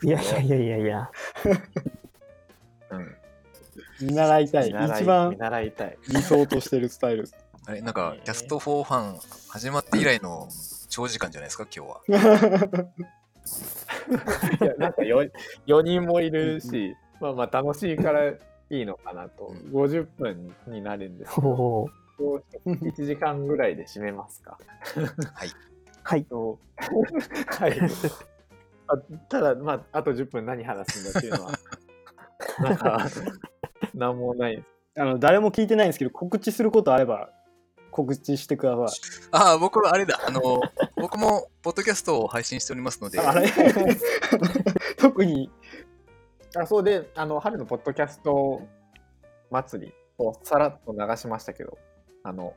いやいやいやいやいや。うん。見習いたい。見習い一番見習いたい。理想としてるスタイル。あれ、なんか、キャスト4ファン始まって以来の長時間じゃないですか、今日は。いやなんか 4, 4人もいるし、まあまあ楽しいからいいのかなと。うん50分になるんですけど、おー1時間ぐらいで締めますか。はい。とはい。あただ、まあ、あと10分何話すんだっていうのは、なんか、なんもないです。あの誰も聞いてないんですけど告知することあれば告知してください。ああ、僕はあれだ、あの、僕も、ポッドキャストを配信しておりますので、あれ？特に？あそうで、あの、春のポッドキャスト祭りをさらっと流しましたけど、あの、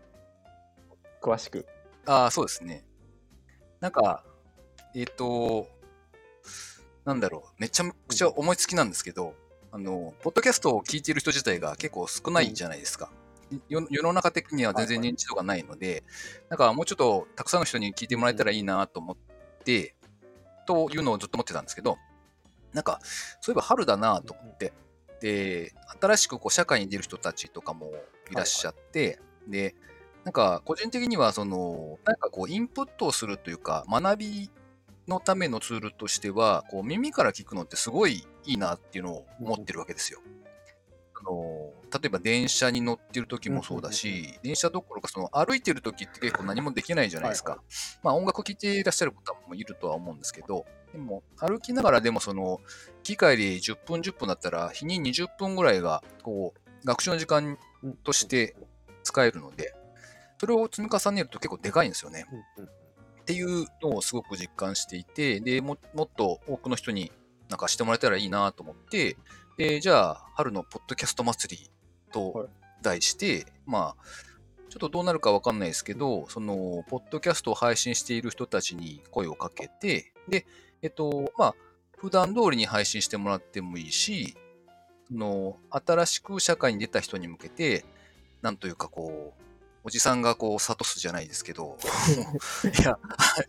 詳しく。ああ、そうですね。なんか、えっ、と、なんだろう、めちゃくちゃ思いつきなんですけど、あの、ポッドキャストを聞いている人自体が結構少ないじゃないですか。世の中的には全然認知度がないので、なんかもうちょっとたくさんの人に聞いてもらえたらいいなと思って、というのをずっと思ってたんですけど、なんか、そういえば春だなと思って、で、新しくこう社会に出る人たちとかもいらっしゃって、で、なんか個人的にはその、なんかこうインプットをするというか、学びのためのツールとしては、こう耳から聞くのってすごいいいなっていうのを思ってるわけですよ。あの例えば電車に乗ってる時もそうだし、電車どころかその歩いてる時って結構何もできないじゃないですか。まあ音楽聴いていらっしゃる方もいるとは思うんですけど、でも歩きながらでもその機械で10分10分だったら日に20分ぐらいがこう学習の時間として使えるので、それを積み重ねると結構でかいんですよね。っていうのをすごく実感していて、でももっと多くの人になんかしてもらえたらいいなと思って、でじゃあ、春のポッドキャスト祭りはいと題して、まあ、ちょっとどうなるかわかんないですけど、その、ポッドキャストを配信している人たちに声をかけて、で、えっと、まあ、普段通りに配信してもらってもいいし、その、新しく社会に出た人に向けて、なんというかこう、おじさんがこう、諭すじゃないですけど、いや。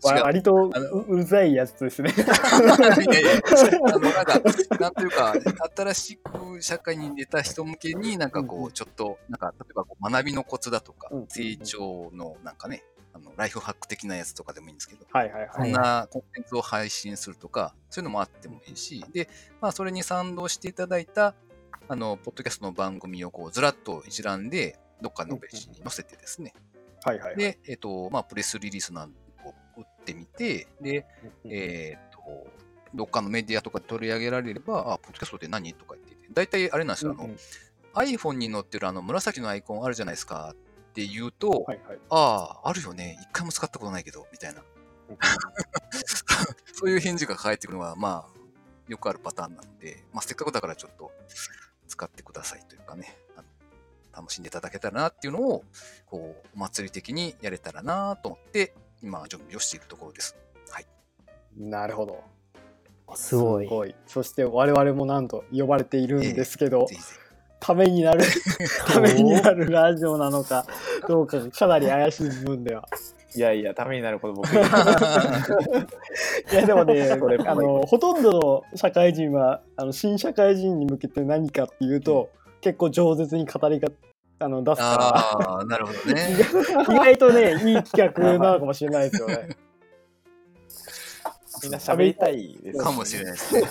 割とあのううざいやつですね。いやいや あのなんか、なんというか、新しく社会に出た人向けに、なんかこうちょっと、なんか、例えばこう学びのコツだとか成長のなんかね、あのライフハック的なやつとかでもいいんですけど、はいはいはい。そんなコンテンツを配信するとか、そういうのもあってもいいし、で、まあ、それに賛同していただいた、あの、ポッドキャストの番組をこう、ずらっと一覧で、どっかのページに載せてですね、はいはいはい。で、えっと、まあ、プレスリリースなんを打ってみて、で、うんえーっと、どっかのメディアとかで取り上げられれば、あ、ポッドキャストって何とか言ってて、大体あれなんですよ、あの、うん。うん iPhone に載ってるあの紫のアイコンあるじゃないですかって言うと、はいはい。ああ、あるよね、一回も使ったことないけど、みたいな。そういう返事が返ってくるのは、まあ、よくあるパターンなので、まあ、せっかくだからちょっと使ってくださいというかね、あの楽しんでいただけたらなっていうのを、こう、お祭り的にやれたらなと思って、今、準備をしているところです。はい。なるほど。すごい。すごい。そして我々もなんと呼ばれているんですけど、ぜひぜためになる、ためになるラジオなのかどうかがかなり怪しい部分では。いやいや、ためになること僕いやでもねそれあのほとんどの社会人はあの新社会人に向けて何かっていうと、結構饒舌に語りがあの出すかああ、なるほどね。ら 意外とねいい企画なのかもしれないですよね。みんな喋りたいです、かもしれないですね。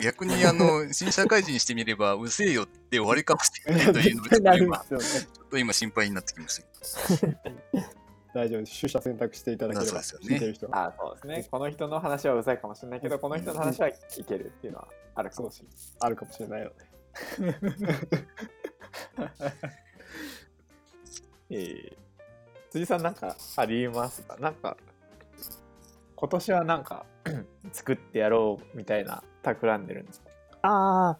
逆に、あの、新社会人にしてみれば、うせえよって終わりかもしれないというのが、ちょっと今、ですよね。ちょっと今心配になってきましたけ大丈夫です。取捨選択していただければ、そうですよね聞いてる人は。あそうですね。この人の話はうざいかもしれないけど、この人の話はいけるっていうのはあるかもしれない。あるかもしれないので。えー、辻さんなんかありますか？なんか今年はなんか 作ってやろうみたいな企んでるんですか？ああ、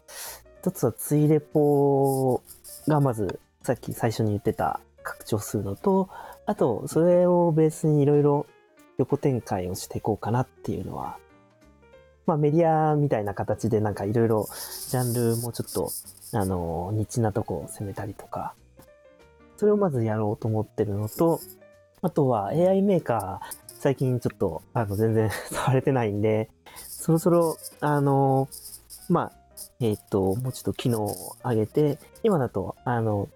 一つはツイレポがまずさっき最初に言ってた拡張するのと、あとそれをベースにいろいろ横展開をしていこうかなっていうのは、まあメディアみたいな形でなんかいろいろジャンルもちょっと、あの、ニッチなとこを攻めたりとか、それをまずやろうと思ってるのと、あとは AI メーカー、最近ちょっとあの全然 触れてないんで、そろそろ、あの、まあ、えっ、と、もうちょっと機能を上げて、今だと、あの、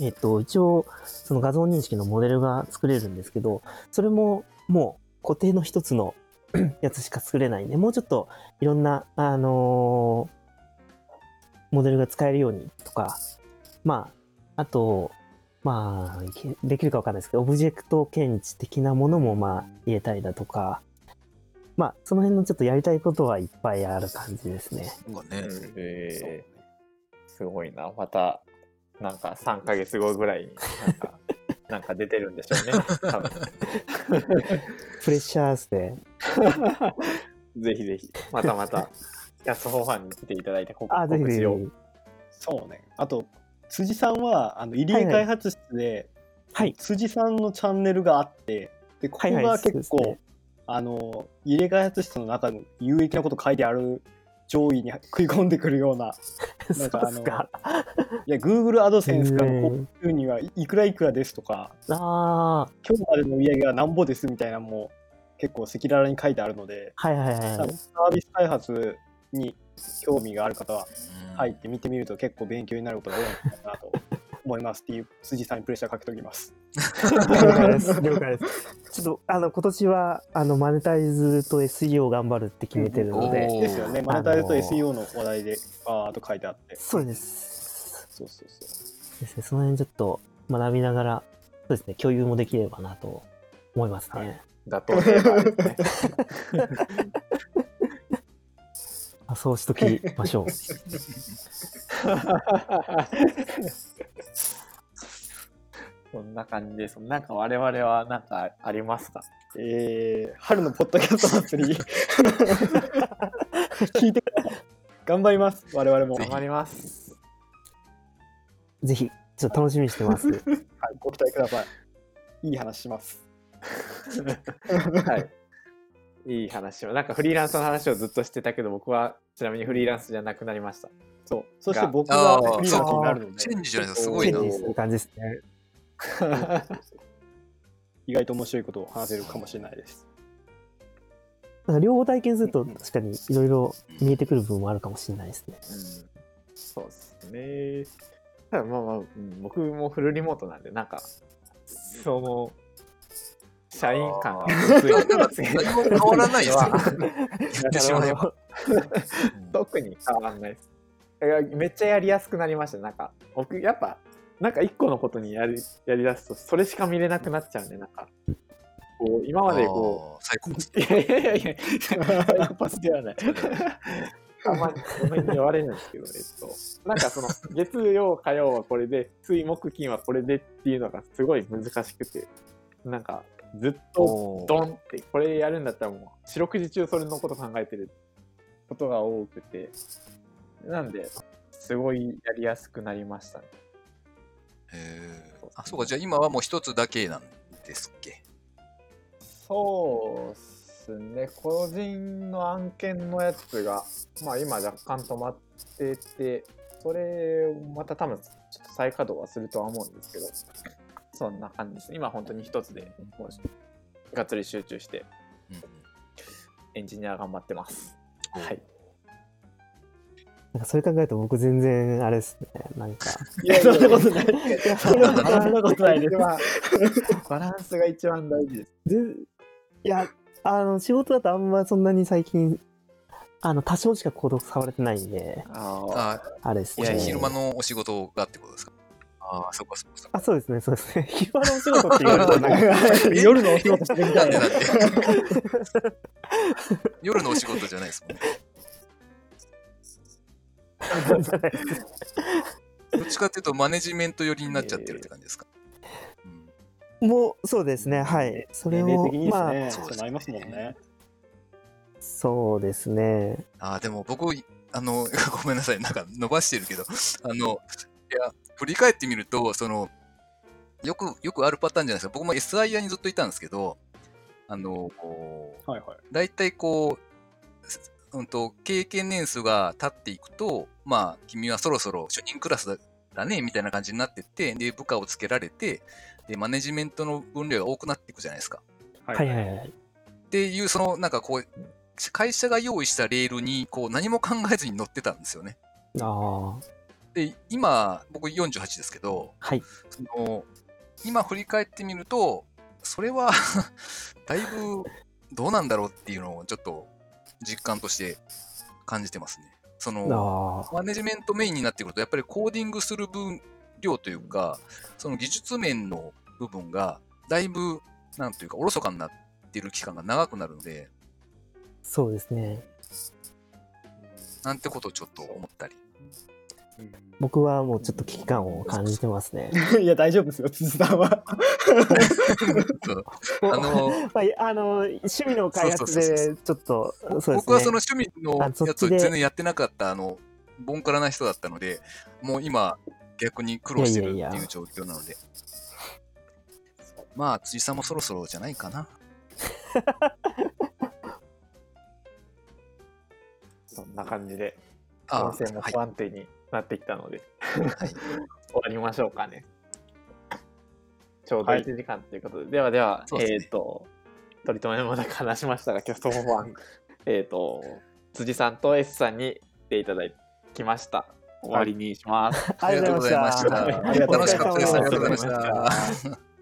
えっ、と、一応、その画像認識のモデルが作れるんですけど、それももう固定の一つの やつしか作れないんで、もうちょっといろんな、あのモデルが使えるようにとか、まあ、あと、まあ、できるかわかんないですけど、オブジェクト検知的なものもまあ入れたりだとか、まあ、その辺のちょっとやりたいことはいっぱいある感じですね。ど。なんかね、えー、すごいな。また、なんか3ヶ月後ぐらいになんか、なんか出てるんでしょうね。多分 プレッシャーですね。ぜひぜひ、またまた、キャストフォーファンに来ていただいて、こあ、ぜひぜひ。告知を。そうね。あと、辻さんは、あの入江開発室で、はい。辻さんのチャンネルがあって、でここはいはいが結構、そうですねあの、入江開発室の中の有益なこと書いてある上位に食い込んでくるような、なんかあのですか。いや、Google アドセンスからのへー報酬にはいくらいくらですとか、ああ、今日までの売り上げはなんぼですみたいなのも結構赤裸々に書いてあるので、はいはいはい。サービス開発に興味がある方はうん入って見てみると結構勉強になることが多いのかなと 思いますっていう辻さんにプレッシャーかけておきます。了解です。了解です。ちょっと、あの、今年は、あの、マネタイズと SEO 頑張るって決めてるので、ですよね。マネタイズと SEO の話題でバーっと書いてあって。そうです。そうそうそう。ですね。その辺ちょっと学びながら、そうですね、共有もできればなと思いますね。妥当ではあるね。あそうしときましょう。そんな感じです。なんか我々はなんかありますか？えー、春のポッドキャスト祭り 聞いて頑張ります我々も頑張ります。ぜひ、ちょっと楽しみにしてます。はい、ご期待くださいいい話します はい。いい話を。なんかフリーランスの話をずっとしてたけど、僕はちなみにフリーランスじゃなくなりました。そうそして僕がフリーランスになるのでチェンジじゃないですか、すごいなチェン。ジする感じですね。意外と面白いことを話せるかもしれないですなんか両方体験すると確かにいろいろ見えてくる部分もあるかもしれないですね。うんそうですね。ただまあまあ、うん僕もフルリモートなんで、なんか、その、社員感が薄い変わらないですよ 言ってしまえば。特に変わらないです。めっちゃやりやすくなりました。なんか、僕、やっぱ、なんか一個のことにやりやりだすと、それしか見れなくなっちゃうんで、なんか、こう、今までこあー最高ですう、いやいやいやいや、サイコパスではない。たまにごめんに言われるんですけど、えっと、なんかその、月曜、火曜はこれで、水木金はこれでっていうのがすごい難しくて、なんか、ずっとドンって、これやるんだったらもう、四六時中それのこと考えてることが多くて、なんで、すごいやりやすくなりましたね。へー。あ、そうか、じゃあ今はもう一つだけなんですっけ？そうっすね、個人の案件のやつが、まあ今若干止まってて、それをまた多分ちょっと再稼働はするとは思うんですけど、そんな感じです。今本当に一つでもうがっつり集中してエンジニア頑張ってます。はい。なんかそれ考えると僕全然あれですね。なんか、いやそんなことないそんなことそんなことないですババランスが一番大事です。でいや、あの、仕事だとあんまそんなに最近、あの、多少しかコード触れてないんで、あああれですね。お昼間のお仕事がってことですか？ああ、そっかそっかそっか。あ、そうですね、そうですね。昼間のお仕事って言われるとなんか、夜のお仕事してみたいな夜のお仕事じゃないですもんね。どっちかっていうとマネジメント寄りになっちゃってるって感じですか？うんもう、そうですね、はい。それを年齢的に、ですまあ、ね、そうですねそうなりますもんねそうですね。ああ、でも僕、あの、ごめんなさい、なんか伸ばしてるけど、あの、いや、振り返ってみると、その、よく、よくあるパターンじゃないですか。僕も SIR にずっといたんですけど、あの、こう、はいはい大体こう、すうんと、経験年数が経っていくと、まあ、君はそろそろ主任クラスだだね、みたいな感じになってって、で、部下をつけられて、で、マネジメントの分量が多くなっていくじゃないですか。ははいはいはい。っていう、その、なんかこう、会社が用意したレールに、こう、何も考えずに乗ってたんですよね。ああ、で、今、僕48ですけど、はい。その、今振り返ってみると、それは、だいぶ、どうなんだろうっていうのをちょっと実感として感じてますね。その、マネジメントメインになってくると、やっぱりコーディングする分量というか、その技術面の部分が、だいぶ、なんというか、おろそかになっている期間が長くなるので、そうですね。なんてことをちょっと思ったり。僕はもうちょっと危機感を感じてますね。いや大丈夫ですよ辻さんは あの、まあ、あの趣味の開発でちょっとそうですね。僕はその趣味のやつを全然やってなかった、あの、ボンカラな人だったので、もう今、逆に苦労してるっていやいやいやいう状況なので。まあ、辻さんもそろそろじゃないかな。そんな感じで、あ音声もはい不安定になってきたので、はい終わりましょうかね。ちょうどはい1時間ということで、ではでは、そうですねえっ、と、取り留めもなく話しましたが、キャストモバン、えっと、辻さんと S さんに来ていただきました。終わりにします。ありがとうございました。楽しかったです。ありがとうございました。